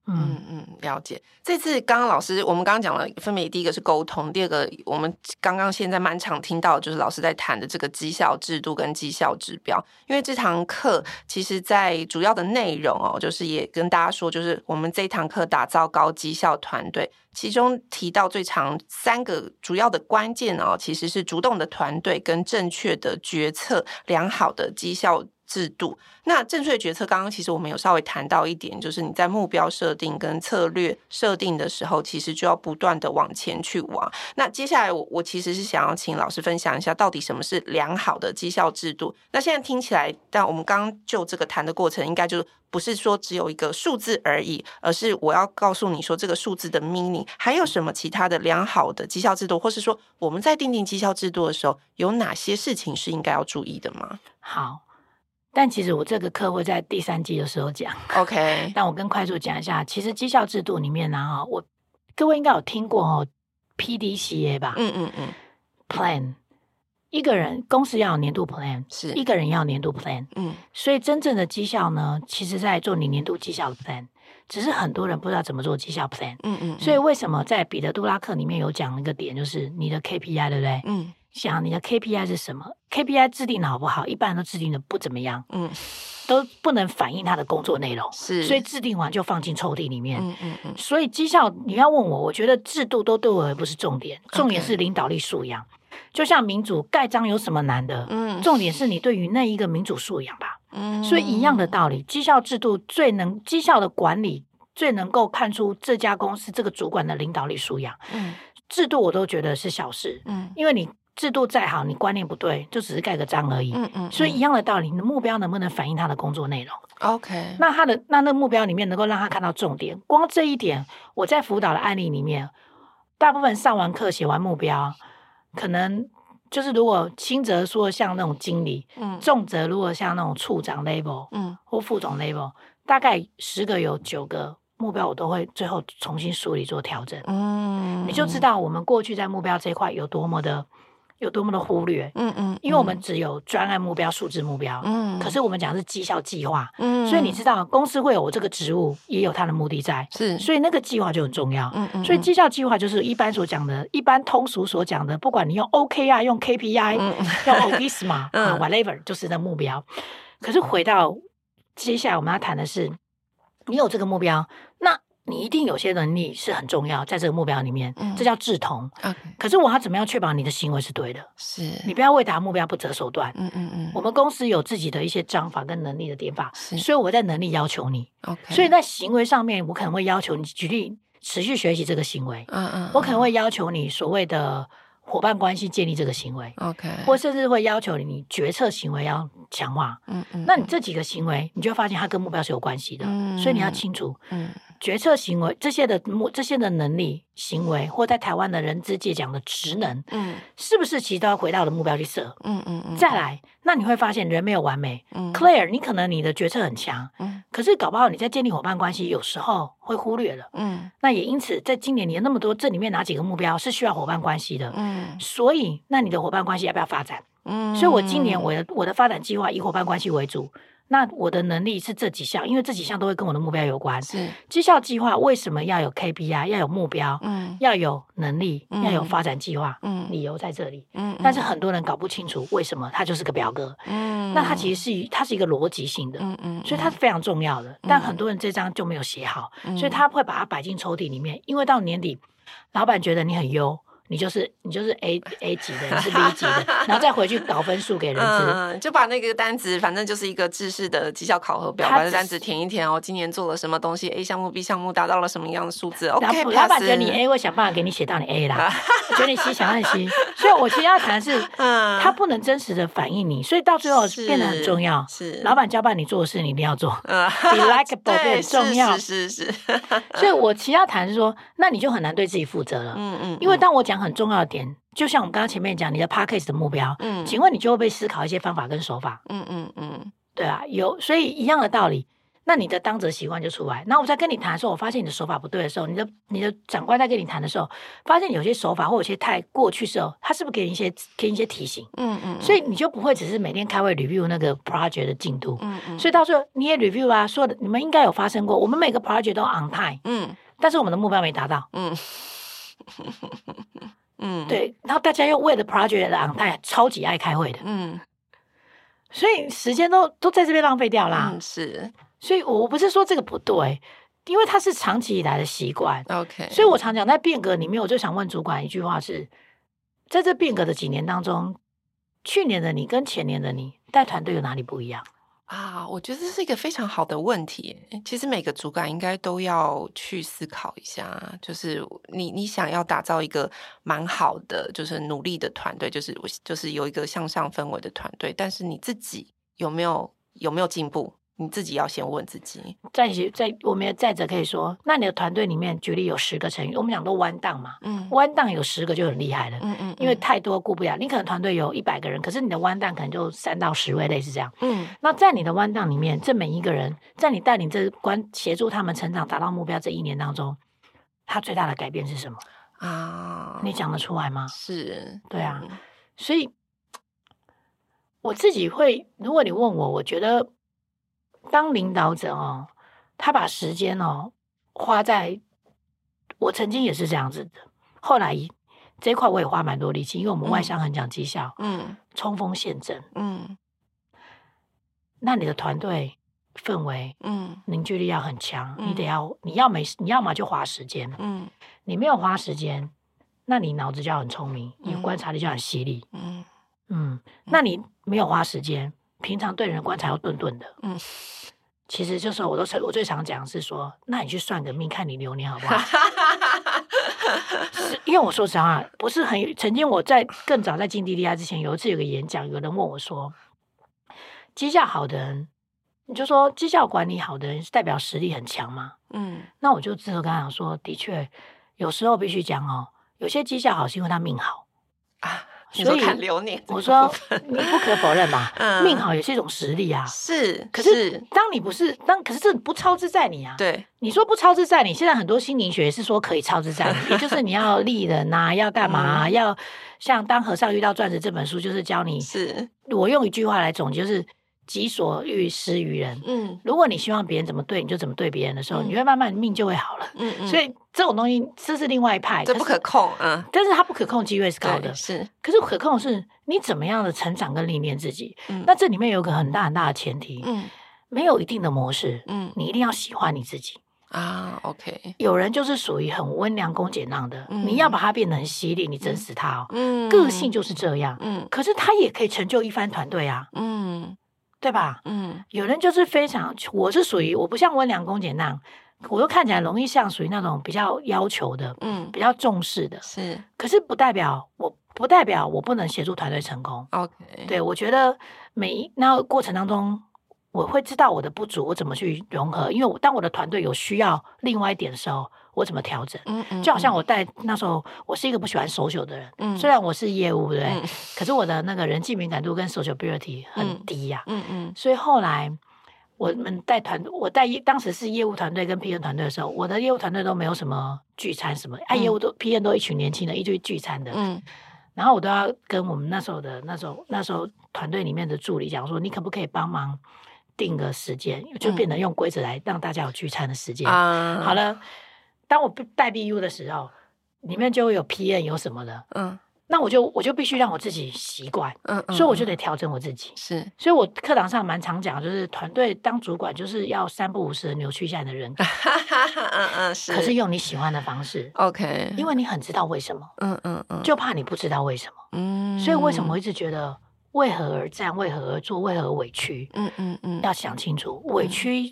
嗯嗯，了解。这次刚刚老师，我们刚刚讲了，分别第一个是沟通，第二个我们刚刚现在蛮常听到，就是老师在谈的这个绩效制度跟绩效指标。因为这堂课其实，在主要的内容哦，就是也跟大家说，就是我们这堂课打造高绩效团队，其中提到最长三个主要的关键哦，其实是主动的团队跟正确的决策，良好的绩效制度。那正确决策，刚刚其实我们有稍微谈到一点，就是你在目标设定跟策略设定的时候，其实就要不断的往前去往。那接下来我我其实是想要请老师分享一下，到底什么是良好的绩效制度？那现在听起来，但我们刚就这个谈的过程，应该就不是说只有一个数字而已，而是我要告诉你说这个数字的 meaning，还有什么其他的良好的绩效制度，或是说我们在订定绩效制度的时候，有哪些事情是应该要注意的吗？好。但其实我这个课会在第三季的时候讲，OK。<laughs> 但我跟快速讲一下，其实绩效制度里面呢，哈，我各位应该有听过哦，PDCA 吧？嗯嗯嗯，Plan，一个人公司要有年度 Plan，是一个人要年度 Plan，嗯，所以真正的绩效呢，其实在做你年度绩效的 Plan，只是很多人不知道怎么做绩效 Plan，嗯嗯。所以为什么在彼得·杜拉克里面有讲一个点，就是你的 KPI，对不对？嗯。想你的 KPI 是什么？KPI 制定的好不好？一般人都制定的不怎么样，嗯，都不能反映他的工作内容，是，所以制定完就放进抽屉里面，嗯嗯嗯。所以绩效你要问我，我觉得制度都对我而不是重点，重点是领导力素养。就像民主盖章有什么难的？嗯，重点是你对于那一个民主素养吧。嗯，所以一样的道理，绩效制度最能绩效的管理最能够看出这家公司这个主管的领导力素养。嗯，制度我都觉得是小事，嗯，因为你。制度再好，你观念不对，就只是盖个章而已。嗯嗯。嗯，所以一样的道理，你的目标能不能反映他的工作内容？OK。那他的那那目标里面能够让他看到重点，光这一点，我在辅导的案例里面，大部分上完课写完目标，可能就是如果轻则说像那种经理，嗯，重则如果像那种处长 level，嗯，或副总 level，大概十个有九个目标我都会最后重新梳理做调整。嗯，你就知道我们过去在目标这一块有多么的。有多么的忽略，嗯嗯，嗯，因为我们只有专案目标、数字目标，嗯，可是我们讲的是绩效计划，嗯，所以你知道公司会有我这个职务，也有它的目的在，是，所以那个计划就很重要，嗯嗯，所以绩效计划就是一般所讲的，一般通俗所讲的，不管你用 OK 啊、用 KPI、<laughs> 嗯、用 ODISM 啊，whatever，就是那目标。可是回到接下来我们要谈的是，你有这个目标，那。你一定有些能力是很重要，在这个目标里面，嗯、这叫志同。可是我要怎么样确保你的行为是对的？是你不要为达目标不择手段。嗯嗯嗯。我们公司有自己的一些章法跟能力的点法，所以我在能力要求你。所以在行为上面，我可能会要求你举例持续学习这个行为。嗯嗯。嗯我可能会要求你所谓的。伙伴关系建立这个行为，OK，或甚至会要求你，你决策行为要强化，嗯嗯，那你这几个行为，你就会发现它跟目标是有关系的，嗯，所以你要清楚，嗯，决策行为这些的目这些的能力行为，或在台湾的人资界讲的职能，嗯，是不是其实都要回到的目标去设，嗯嗯嗯，再来，那你会发现人没有完美，嗯，Claire，你可能你的决策很强，嗯，可是搞不好你在建立伙伴关系有时候会忽略了，嗯，那也因此在今年你有那么多这里面哪几个目标是需要伙伴关系的，嗯。所以，那你的伙伴关系要不要发展？嗯，所以我今年我的我的发展计划以伙伴关系为主。那我的能力是这几项，因为这几项都会跟我的目标有关。是绩效计划为什么要有 KPI，要有目标，嗯，要有能力，嗯、要有发展计划，嗯，理由在这里，嗯，但是很多人搞不清楚为什么它就是个表格，嗯，那它其实是它是一个逻辑性的，嗯嗯，所以它是非常重要的。嗯、但很多人这张就没有写好，嗯、所以他会把它摆进抽屉里面，因为到年底，老板觉得你很优。你就是你就是 A A <laughs> 级的，你是 B 级的，然后再回去搞分数给人资，嗯，就把那个单子，反正就是一个制式的绩效考核表，把这单子填一填哦。今年做了什么东西？A 项目、B 项目达到了什么样的数字？OK，老板觉得你 A，会想办法给你写到你 A 啦。<laughs> 觉得你 C 想让你 C，所以我其实要谈的是，<laughs> 嗯，他不能真实的反映你，所以到最后变得很重要。是，老板交办你做的事，你一定要做。嗯，be likeable 很重要。是是是。所以我其实要谈是说，那你就很难对自己负责了。嗯嗯。因为当我讲很重要的点，就像我们刚刚前面讲你的 podcast 的目标，嗯，请问你就会被思考一些方法跟手法？嗯嗯嗯，对啊，有，所以一样的道理，那你的当责习惯就出来。那我在跟你谈的时候，我发现你的手法不对的时候，你的你的长官在跟你谈的时候，发现有些手法或有些太过去的时候，他是不是给你一些给你一些提醒？嗯嗯，所以你就不会只是每天开会 review 那个 project 的进度。嗯嗯，所以到时候你也 review 啊，说的你们应该有发生过，我们每个 project 都 on time。嗯，但是我们的目标没达到。嗯。<laughs> 嗯，对，然后大家又为了 project 的 on time 超级爱开会的，嗯，所以时间都都在这边浪费掉啦。嗯，是，所以我不是说这个不对，因为它是长期以来的习惯。OK，所以我常讲在变革里面，我就想问主管一句话是：在这变革的几年当中，去年的你跟前年的你带团队有哪里不一样？啊，我觉得这是一个非常好的问题。其实每个主管应该都要去思考一下，就是你你想要打造一个蛮好的，就是努力的团队，就是就是有一个向上氛围的团队，但是你自己有没有有没有进步？你自己要先问自己。再再，我们也再者可以说，那你的团队里面举例有十个成员，我们讲都弯档嘛，嗯，弯档有十个就很厉害了，嗯嗯，因为太多顾不了。你可能团队有一百个人，可是你的弯档可能就三到十位，类似这样，嗯。那在你的弯档里面，这每一个人，在你带领这关协助他们成长、达到目标这一年当中，他最大的改变是什么啊？你讲得出来吗？是，对啊，所以我自己会，如果你问我，我觉得。当领导者哦，他把时间哦花在，我曾经也是这样子的。后来这一块我也花蛮多力气，因为我们外商很讲绩效，嗯，冲锋陷阵，嗯。那你的团队氛围，嗯，凝聚力要很强，嗯、你得要，你要没，你要么就花时间，嗯，你没有花时间，那你脑子就要很聪明，你观察力就很犀利，嗯嗯，那你没有花时间。平常对人的观察要顿顿的，嗯，其实就是我都我最常讲是说，那你去算个命，看你流年好不好？<laughs> 是因为我说实话，不是很曾经我在更早在进 DDI 之前，有一次有个演讲，有人问我说，绩效好的人，你就说绩效管理好的人是代表实力很强吗？嗯，那我就之后跟他讲说，的确有时候必须讲哦，有些绩效好是因为他命好啊。所以我说你不可否认吧，<laughs> 嗯、命好也是一种实力啊。是，可是当你不是当，可是这不超之在你啊。对，你说不超之在你，现在很多心灵学是说可以超之在你，也就是你要立人啊，要干嘛、啊，嗯、要像当和尚遇到钻石这本书，就是教你。是，我用一句话来总结，就是。己所欲施于人。嗯，如果你希望别人怎么对你就怎么对别人的时候，嗯、你会慢慢命就会好了。嗯嗯。所以这种东西这是另外一派，这不可控。啊。但是它不可控机会是高的。是。可是可控是你怎么样的成长跟历练自己。嗯。那这里面有个很大很大的前提。嗯。没有一定的模式。嗯。你一定要喜欢你自己。啊，OK。有人就是属于很温良恭俭让的，嗯、你要把他变得很犀利，你整死他哦。嗯。个性就是这样。嗯。可是他也可以成就一番团队啊。嗯。对吧？嗯，有人就是非常，我是属于我不像温良恭俭那样，我又看起来容易像属于那种比较要求的，嗯，比较重视的，是。可是不代表我不代表我不能协助团队成功。OK，对，我觉得每一那过程当中，我会知道我的不足，我怎么去融合。因为我当我的团队有需要另外一点的时候。我怎么调整？嗯嗯，就好像我带那时候，我是一个不喜欢 social 的人。嗯，虽然我是业务，对，可是我的那个人际敏感度跟 sociability 很低呀。嗯嗯，所以后来我们带团，我带当时是业务团队跟 P N 团队的时候，我的业务团队都没有什么聚餐什么，哎，业务都 P N 都一群年轻人一堆聚餐的。嗯，然后我都要跟我们那时候的那时候那时候团队里面的助理讲说，你可不可以帮忙定个时间，就变成用规则来让大家有聚餐的时间。啊，好了。当我带 BU 的时候，里面就会有 PN 有什么的，嗯，那我就我就必须让我自己习惯，嗯，嗯，所以我就得调整我自己。是，所以我课堂上蛮常讲，就是团队当主管就是要三不五时的扭曲一下你的人格，<laughs> 嗯嗯，是。可是用你喜欢的方式，OK，因为你很知道为什么，嗯嗯嗯，就怕你不知道为什么，嗯，所以为什么我。一直觉得为何而战，为何而做，为何委屈，嗯嗯嗯，要想清楚，委屈。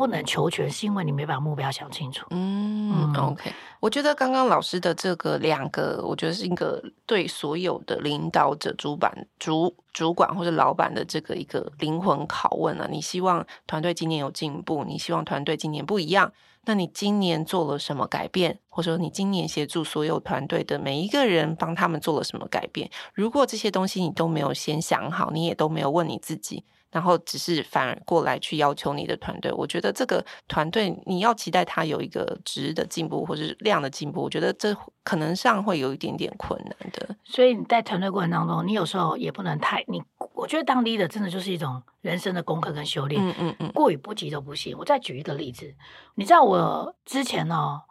不能求全，是因为你没把目标想清楚。嗯，嗯，OK。我觉得刚刚老师的这个两个，我觉得是一个对所有的领导者、主管、主主管或者老板的这个一个灵魂拷问啊。你希望团队今年有进步，你希望团队今年不一样，那你今年做了什么改变？或者说你今年协助所有团队的每一个人，帮他们做了什么改变？如果这些东西你都没有先想好，你也都没有问你自己。然后只是反而过来去要求你的团队，我觉得这个团队你要期待他有一个值的进步或者是量的进步，我觉得这可能上会有一点点困难的。所以你在团队过程当中，你有时候也不能太你，我觉得当 leader 真的就是一种人生的功课跟修炼。嗯嗯嗯，过于不及都不行。我再举一个例子，你知道我之前哦，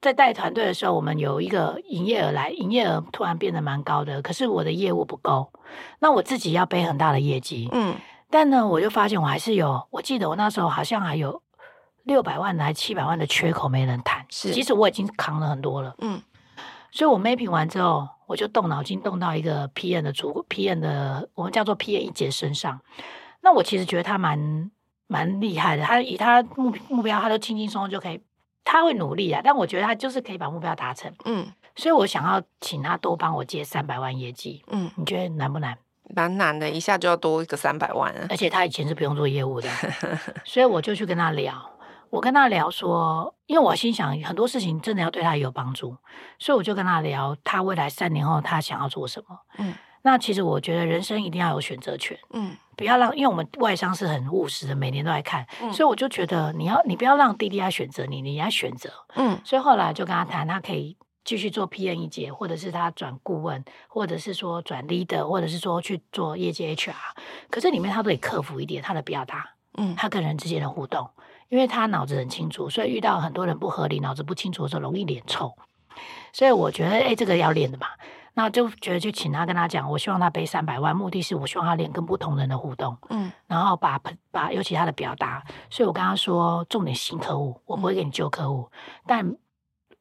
在带团队的时候，我们有一个营业额来，营业额突然变得蛮高的，可是我的业务不够，那我自己要背很大的业绩。嗯。但呢，我就发现我还是有，我记得我那时候好像还有六百万还七百万的缺口没人谈，是，即使我已经扛了很多了，嗯，所以我 mapping 完之后，我就动脑筋动到一个 P N 的主 P N 的，我们叫做 P N 一姐身上。那我其实觉得他蛮蛮厉害的，他以他目目标，他都轻轻松松就可以，他会努力啊，但我觉得他就是可以把目标达成，嗯，所以我想要请他多帮我接三百万业绩，嗯，你觉得难不难？蛮难的，一下就要多一个三百万。而且他以前是不用做业务的，所以我就去跟他聊。我跟他聊说，因为我心想很多事情真的要对他有帮助，所以我就跟他聊，他未来三年后他想要做什么。嗯，那其实我觉得人生一定要有选择权。嗯，不要让，因为我们外商是很务实的，每年都来看，嗯，所以我就觉得你要，你不要让弟弟来选择你，你要选择。嗯，所以后来就跟他谈，他可以。继续做 P N 一节，或者是他转顾问，或者是说转 leader，或者是说去做业界 HR。可是里面他都得克服一点他的表达，嗯，他跟人之间的互动，因为他脑子很清楚，所以遇到很多人不合理、脑子不清楚的时候，容易脸臭。所以我觉得，哎、欸，这个要练的嘛，那就觉得就请他跟他讲，我希望他背三百万，目的是我希望他练跟不同人的互动，嗯，然后把把尤其他的表达，所以我跟他说，重点新客户，我不会给你旧客户，嗯、但。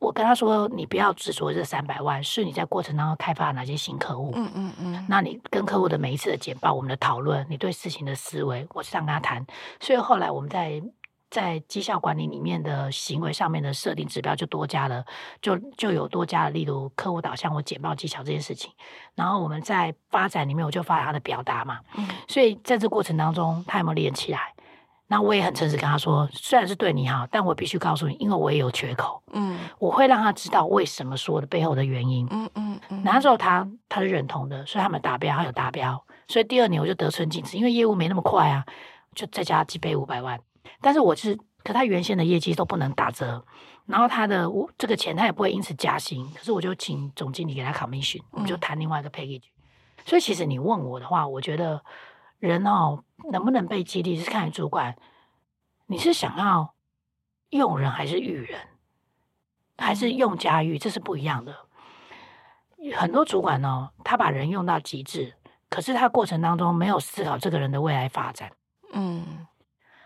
我跟他说：“你不要执着这三百万，是你在过程当中开发哪些新客户。嗯嗯嗯。那你跟客户的每一次的简报，我们的讨论，你对事情的思维，我是这样跟他谈。所以后来我们在在绩效管理里面的行为上面的设定指标就多加了，就就有多加了，例如客户导向或简报技巧这件事情。然后我们在发展里面，我就发展他的表达嘛。嗯。所以在这过程当中，他有没有练起来？”那我也很诚实跟他说，虽然是对你好，但我必须告诉你，因为我也有缺口。嗯，我会让他知道为什么说的背后的原因。嗯嗯嗯。然后之后他他是认同的，所以他们达标，他有达标，所以第二年我就得寸进尺，因为业务没那么快啊，就再加几倍五百万。但是我是，可他原先的业绩都不能打折，然后他的我这个钱他也不会因此加薪，可是我就请总经理给他 commission，我们就谈另外一个 package。所以其实你问我的话，我觉得。人哦，能不能被激励是看主管，你是想要用人还是育人，还是用加育，这是不一样的。很多主管呢，他把人用到极致，可是他过程当中没有思考这个人的未来发展。嗯，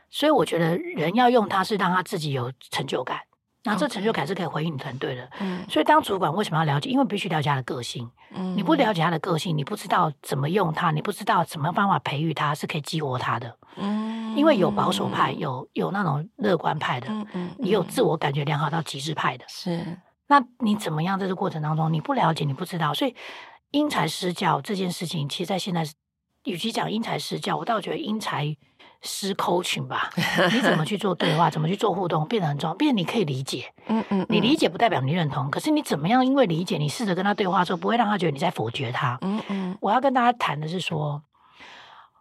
所以我觉得人要用他是让他自己有成就感。那这成就感是可以回应你团队的，嗯，所以当主管为什么要了解？因为必须了解他的个性，嗯，你不了解他的个性，你不知道怎么用他，你不知道什么方法培育他，是可以激活他的，嗯，因为有保守派，有有那种乐观派的，嗯嗯，也有自我感觉良好到极致派的，是，那你怎么样在这个过程当中，你不了解，你不知道，所以因材施教这件事情，其实在现在，与其讲因材施教，我倒觉得因材。失 coaching 吧，<laughs> 你怎么去做对话，怎么去做互动，变得很重要。变得你可以理解，嗯嗯，嗯，你理解不代表你认同，可是你怎么样？因为理解，你试着跟他对话之后，不会让他觉得你在否决他。嗯嗯，我要跟大家谈的是说，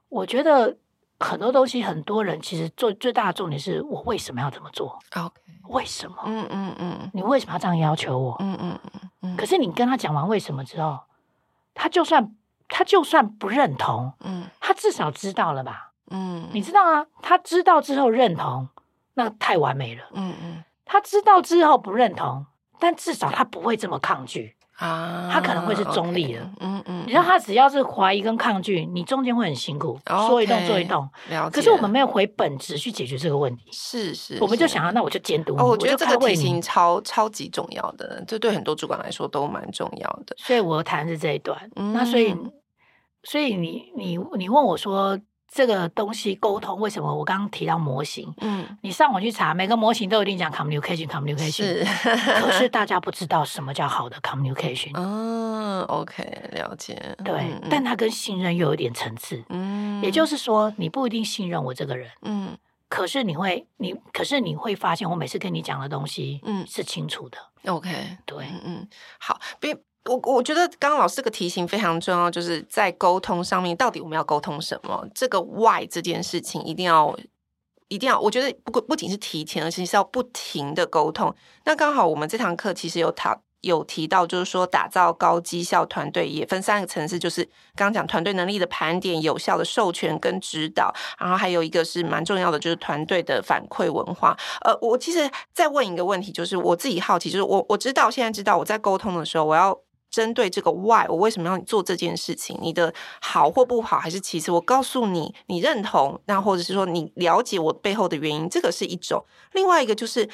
我觉得很多东西，很多人其实做最大的重点是我为什么要这么做？OK，为什么？嗯嗯嗯，你为什么要这样要求我？嗯嗯嗯嗯。可是你跟他讲完为什么之后，他就算他就算不认同，嗯，他至少知道了吧？嗯，你知道啊？他知道之后认同，那太完美了。嗯嗯，他知道之后不认同，但至少他不会这么抗拒。啊，他可能会是中立的。Okay, 嗯嗯，你知道他只要是怀疑跟抗拒，你中间会很辛苦，okay, 说一动做一动。了解。可是我们没有回本质去解决这个问题。是是，我们就想要，那我就监督你。哦，我觉得这个提醒超超级重要的，这对很多主管来说都蛮重要的。所以我谈的是这一段。嗯、那所以，所以你你你问我说。这个东西沟通为什么？我刚刚提到模型，嗯，你上网去查，每个模型都一定讲 communication，communication，是，可是大家不知道什么叫好的 communication。嗯，OK，了解。对，但它跟信任又有一点层次。嗯，也就是说，你不一定信任我这个人。嗯，可是你会，你可是你会发现，我每次跟你讲的东西，嗯，是清楚的。OK，对，嗯，嗯，好，别。我我觉得刚刚老师这个提醒非常重要，就是在沟通上面，到底我们要沟通什么？这个 why 这件事情一定要一定要，我觉得不不仅是提前，而且是要不停的沟通。那刚好我们这堂课其实有讨有提到，就是说打造高绩效团队也分三个层次，就是刚刚讲团队能力的盘点、有效的授权跟指导，然后还有一个是蛮重要的，就是团队的反馈文化。呃，我其实再问一个问题，就是我自己好奇，就是我我知道现在知道我在沟通的时候，我要。针对这个 why，我为什么要你做这件事情？你的好或不好还是其次？我告诉你，你认同，那或者是说你了解我背后的原因，这个是一种。另外一个就是，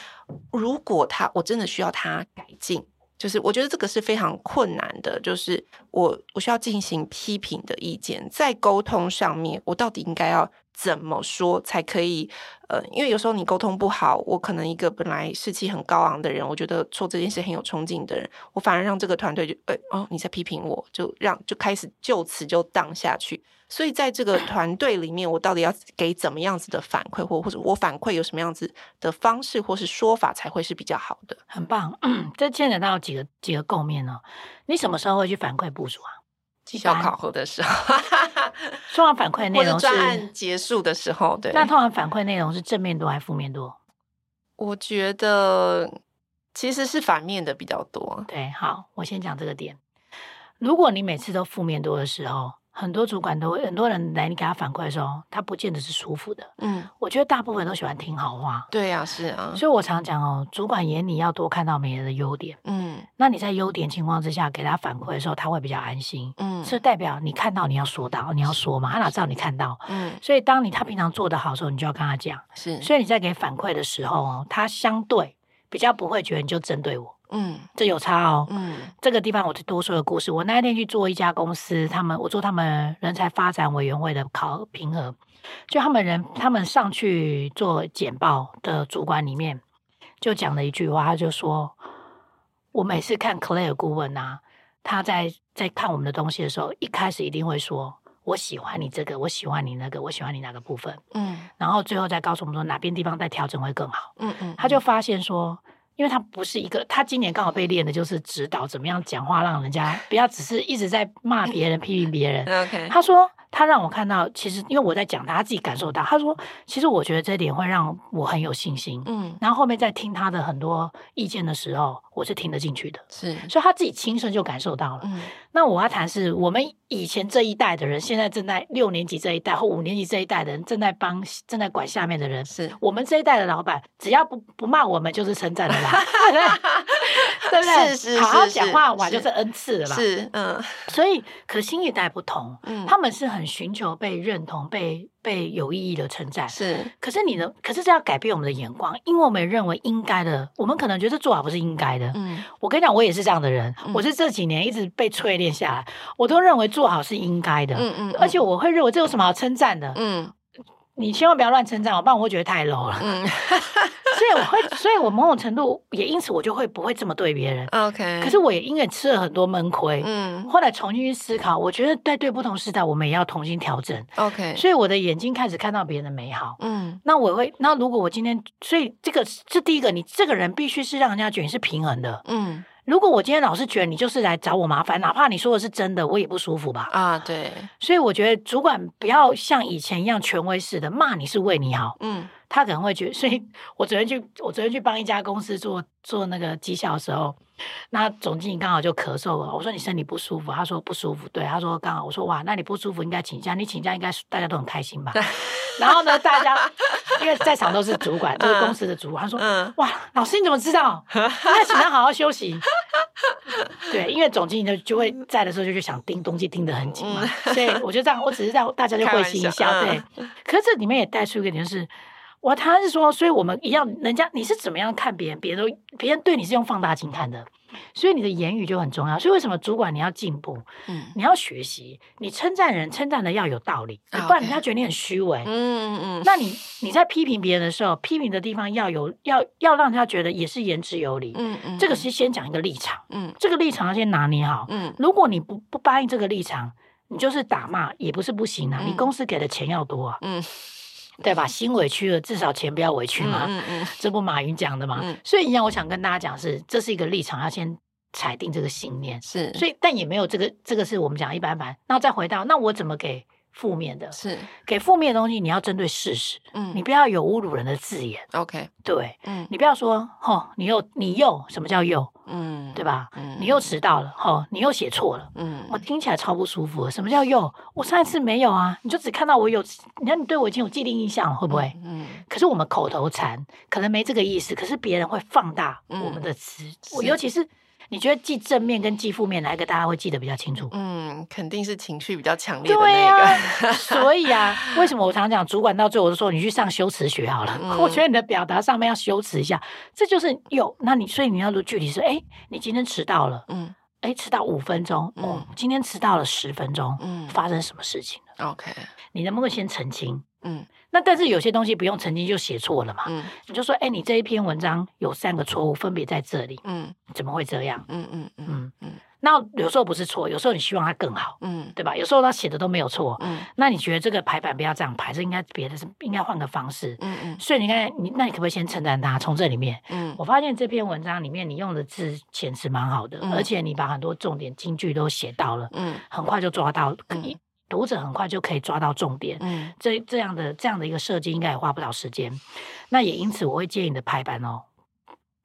如果他我真的需要他改进，就是我觉得这个是非常困难的，就是我我需要进行批评的意见，在沟通上面，我到底应该要。怎么说才可以？呃，因为有时候你沟通不好，我可能一个本来士气很高昂的人，我觉得做这件事很有冲劲的人，我反而让这个团队就，哎，哦，你在批评我，就让就开始就此就荡下去。所以在这个团队里面，我到底要给怎么样子的反馈，或或者我反馈有什么样子的方式或是说法才会是比较好的？很棒，<clears throat> 这牵扯到几个几个构面呢？你什么时候会去反馈部署啊？绩效考核的时候，<laughs> 通常反馈内容是专案结束的时候，对。那通常反馈内容是正面多还是负面多？我觉得其实是反面的比较多。对，好，我先讲这个点。如果你每次都负面多的时候，很多主管都会，很多人来你给他反馈的时候，他不见得是舒服的。嗯，我觉得大部分都喜欢听好话。对呀、啊，是啊。所以我常讲哦，主管眼里要多看到别人的优点。嗯，那你在优点情况之下给他反馈的时候，他会比较安心。嗯，是代表你看到你要说到，你要说嘛，他哪知道你看到？嗯，所以当你他平常做的好的时候，你就要跟他讲。是，所以你在给反馈的时候哦，他相对比较不会觉得你就针对我。嗯，这有差哦。嗯，这个地方我就多说个故事。我那一天去做一家公司，他们我做他们人才发展委员会的考评核，就他们人他们上去做简报的主管里面，就讲了一句话，他就说：“我每次看 Claire 顾问啊，他在在看我们的东西的时候，一开始一定会说我喜欢你这个，我喜欢你那个，我喜欢你哪个部分。嗯，然后最后再告诉我们说哪边地方再调整会更好。嗯嗯，他就发现说。”因为他不是一个，他今年刚好被练的就是指导怎么样讲话，让人家不要只是一直在骂别人、批评别人。他说。他让我看到，其实因为我在讲他，他自己感受到。他说：“其实我觉得这点会让我很有信心。”嗯，然后后面在听他的很多意见的时候，我是听得进去的。是，所以他自己亲身就感受到了。嗯，那我要谈是我们以前这一代的人，现在正在六年级这一代或五年级这一代的人，正在帮正在管下面的人。是我们这一代的老板，只要不不骂我们，就是称赞的啦。<laughs> <laughs> <laughs> 对不对？是是是，好好讲话哇，就是恩赐了吧？是嗯，所以可新一代不同，嗯，他们是很寻求被认同、被被有意义的称赞。是，可是你的，可是这要改变我们的眼光，因为我们认为应该的，我们可能觉得做好不是应该的。嗯，我跟你讲，我也是这样的人，我是这几年一直被淬炼下来，我都认为做好是应该的。嗯嗯，而且我会认为这有什么好称赞的？嗯。你千万不要乱称赞我，不然我会觉得太 low 了。嗯，<laughs> 所以我会，所以我某种程度也因此我就会不会这么对别人。OK，可是我也因为吃了很多闷亏，嗯，后来重新去思考，我觉得在对不同时代，我们也要重新调整。OK，所以我的眼睛开始看到别人的美好。嗯，那我会，那如果我今天，所以这个是第一个，你这个人必须是让人家觉得你是平衡的。嗯。如果我今天老是觉得你就是来找我麻烦，哪怕你说的是真的，我也不舒服吧？啊，对。所以我觉得主管不要像以前一样权威式的骂你是为你好。嗯，他可能会觉得。所以 <laughs> 我昨天去，我昨天去帮一家公司做做那个绩效的时候，那总经理刚好就咳嗽了。我说你身体不舒服，他说不舒服。对，他说刚好。我说哇，那你不舒服应该请假，你请假应该大家都很开心吧？<laughs> 然后呢，大家 <laughs> 因为在场都是主管，都是公司的主管，他说哇，老师你怎么知道？<laughs> 应该请他好好休息。<laughs> 对，因为总经理就就会在的时候就去想盯东西盯得很紧嘛，嗯、所以我就这样，我只是让大家就会心一笑，对。可是这里面也带出一个点就是。我他是说，所以我们一样，人家你是怎么样看别人，别人都别人对你是用放大镜看的，所以你的言语就很重要。所以为什么主管你要进步？嗯，你要学习，你称赞人称赞的要有道理，不然人家觉得你很虚伪。嗯嗯嗯。那你你在批评别人的时候，批评的地方要有要要让人家觉得也是言之有理。嗯嗯。这个是先讲一个立场。嗯。这个立场要先拿捏好。嗯。如果你不不答应这个立场，你就是打骂也不是不行啊。你公司给的钱要多啊。嗯。对吧？心委屈了，至少钱不要委屈嘛。嗯嗯，这不马云讲的嘛。嗯、所以一样，我想跟大家讲是，这是一个立场，要先裁定这个信念。是，所以但也没有这个，这个是我们讲一般般。那再回到，那我怎么给？负面的是给负面的东西，你要针对事实，嗯，你不要有侮辱人的字眼，OK，对，嗯，你不要说，吼，你又你又什么叫又，嗯，对吧？嗯，你又迟到了，吼，你又写错了，嗯，我听起来超不舒服。什么叫又？我上一次没有啊，你就只看到我有，你看你对我已经有既定印象了，会不会？嗯，可是我们口头禅可能没这个意思，可是别人会放大我们的词，我尤其是。你觉得记正面跟记负面哪一个大家会记得比较清楚？嗯，肯定是情绪比较强烈的那个。<laughs> <laughs> 所以啊，为什么我常常讲主管到最后说你去上修辞学好了？嗯、<laughs> 我觉得你的表达上面要修辞一下，这就是有。那你所以你要说具体是，哎，你今天迟到了，嗯，哎，迟到五分钟，嗯、哦，今天迟到了十分钟，嗯，发生什么事情了？OK，你能不能先澄清？嗯。那但是有些东西不用澄清就写错了嘛？嗯，你就说，哎，你这一篇文章有三个错误，分别在这里。嗯，怎么会这样？嗯嗯嗯嗯。那有时候不是错，有时候你希望它更好。嗯，对吧？有时候他写的都没有错。嗯，那你觉得这个排版不要这样排，这应该别的是应该换个方式。嗯嗯。所以你看，你那你可不可以先称赞他？从这里面，嗯，我发现这篇文章里面你用的字遣词蛮好的，而且你把很多重点金句都写到了。嗯，很快就抓到可以。读者很快就可以抓到重点，嗯，这这样的这样的一个设计应该也花不了时间。那也因此，我会建议你的排版哦，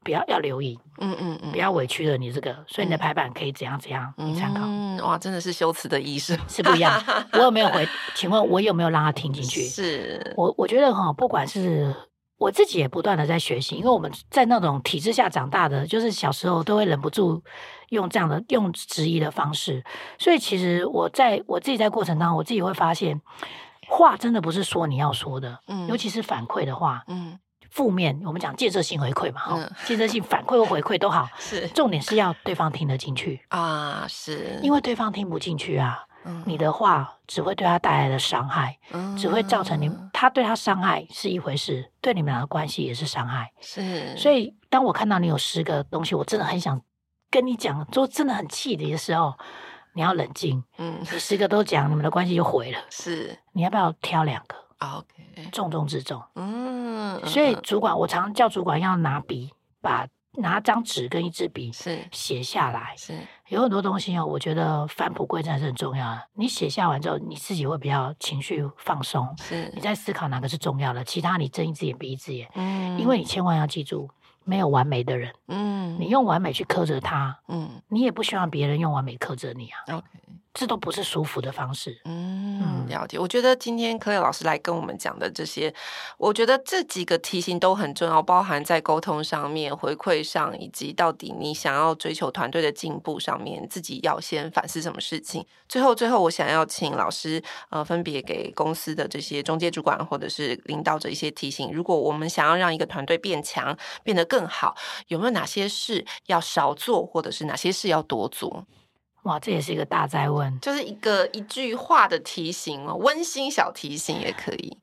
不要要留意，嗯嗯嗯，不要委屈了你这个，所以你的排版可以怎样怎样，你参考。嗯，哇，真的是修辞的艺术，是不一样。<laughs> 我有没有回？请问我有没有让他听进去？是我我觉得哈，不管是。我自己也不断的在学习，因为我们在那种体制下长大的，就是小时候都会忍不住用这样的用质疑的方式，所以其实我在我自己在过程当中，我自己会发现，话真的不是说你要说的，嗯，尤其是反馈的话，嗯，负面我们讲建设性回馈嘛，哈、嗯，建设性反馈或回馈都好，是重点是要对方听得进去啊，是因为对方听不进去啊。你的话只会对他带来的伤害，嗯、只会造成你他对他伤害是一回事，对你们俩的关系也是伤害。是，所以当我看到你有十个东西，我真的很想跟你讲，就真的很气你的时候，你要冷静。嗯，你十个都讲，你们的关系就毁了。是，你要不要挑两个？OK，重中之重。嗯，所以主管，我常常叫主管要拿笔把。拿张纸跟一支笔是写下来，是有很多东西哦。我觉得返璞归真还是很重要的。你写下完之后，你自己会比较情绪放松。是你在思考哪个是重要的，其他你睁一只眼闭一只眼。嗯，因为你千万要记住，没有完美的人。嗯，你用完美去苛责他，嗯，你也不希望别人用完美苛责你啊。OK。这都不是舒服的方式。嗯，了解。我觉得今天 Claire 老师来跟我们讲的这些，我觉得这几个提醒都很重要，包含在沟通上面、回馈上，以及到底你想要追求团队的进步上面，自己要先反思什么事情。最后，最后，我想要请老师呃，分别给公司的这些中介主管或者是领导者一些提醒。如果我们想要让一个团队变强、变得更好，有没有哪些事要少做，或者是哪些事要多做？哇，这也是一个大灾问，就是一个一句话的提醒哦，温馨小提醒也可以。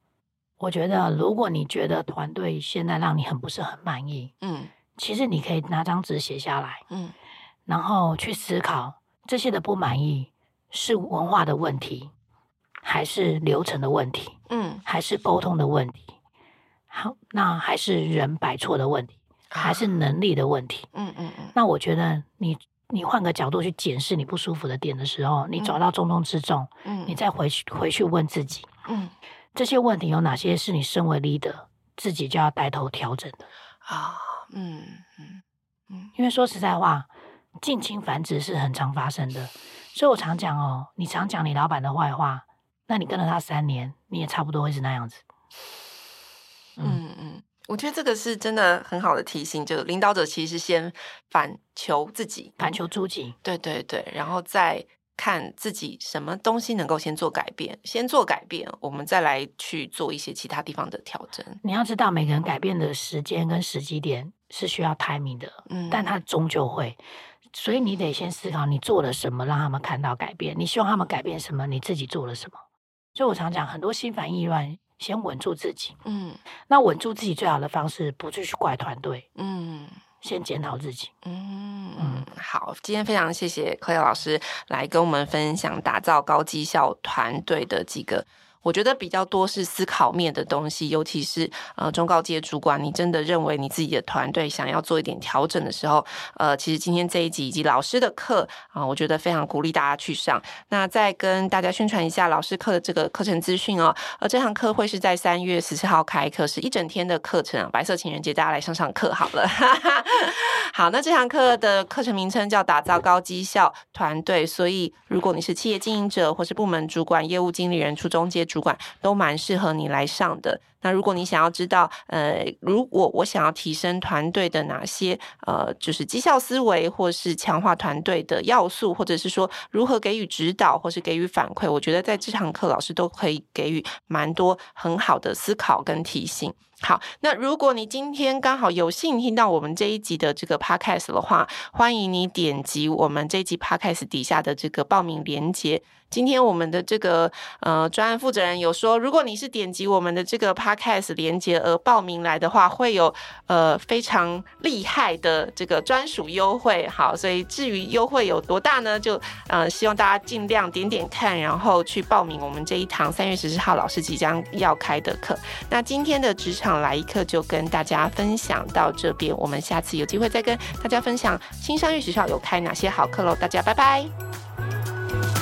我觉得，如果你觉得团队现在让你很不是很满意，嗯，其实你可以拿张纸写下来，嗯，然后去思考这些的不满意是文化的问题，还是流程的问题，嗯，还是沟通的问题，好，那还是人摆错的问题，还是能力的问题，嗯嗯嗯。那我觉得你。你换个角度去检视你不舒服的点的时候，你找到重中之重，嗯，你再回去回去问自己，嗯，这些问题有哪些是你身为 leader 自己就要带头调整的啊？嗯嗯嗯，因为说实在话，近亲繁殖是很常发生的，所以我常讲哦，你常讲你老板的坏话，那你跟了他三年，你也差不多会是那样子。嗯嗯。我觉得这个是真的很好的提醒，就领导者其实先反求自己，反求诸己，对对对，然后再看自己什么东西能够先做改变，先做改变，我们再来去做一些其他地方的调整。你要知道，每个人改变的时间跟时机点是需要 timing 的，嗯，但他终究会，所以你得先思考你做了什么，让他们看到改变。你希望他们改变什么？你自己做了什么？所以我常讲，很多心烦意乱。先稳住自己，嗯，那稳住自己最好的方式，不去怪团队，嗯，先检讨自己，嗯嗯，好，今天非常谢谢 Claire 老师来跟我们分享打造高绩效团队的几个。我觉得比较多是思考面的东西，尤其是呃中高阶主管，你真的认为你自己的团队想要做一点调整的时候，呃，其实今天这一集以及老师的课啊、我觉得非常鼓励大家去上。那再跟大家宣传一下老师课的这个课程资讯哦，呃，这堂课会是在三月十四号开课，是一整天的课程啊，白色情人节大家来上上课好了。<laughs> 好，那这堂课的课程名称叫打造高绩效团队，所以如果你是企业经营者或是部门主管、业务经理人、初中阶。主管都蛮适合你来上的。那如果你想要知道，呃，如果我想要提升团队的哪些，呃，就是绩效思维，或是强化团队的要素，或者是说如何给予指导，或是给予反馈，我觉得在这堂课老师都可以给予蛮多很好的思考跟提醒。好，那如果你今天刚好有幸听到我们这一集的这个 podcast 的话，欢迎你点击我们这一集 podcast 底下的这个报名链接。今天我们的这个呃专案负责人有说，如果你是点击我们的这个 pa podcast 连接而报名来的话，会有呃非常厉害的这个专属优惠。好，所以至于优惠有多大呢？就呃希望大家尽量点点看，然后去报名我们这一堂三月十四号老师即将要开的课。那今天的职场来一课就跟大家分享到这边，我们下次有机会再跟大家分享新商业学校有开哪些好课喽。大家拜拜。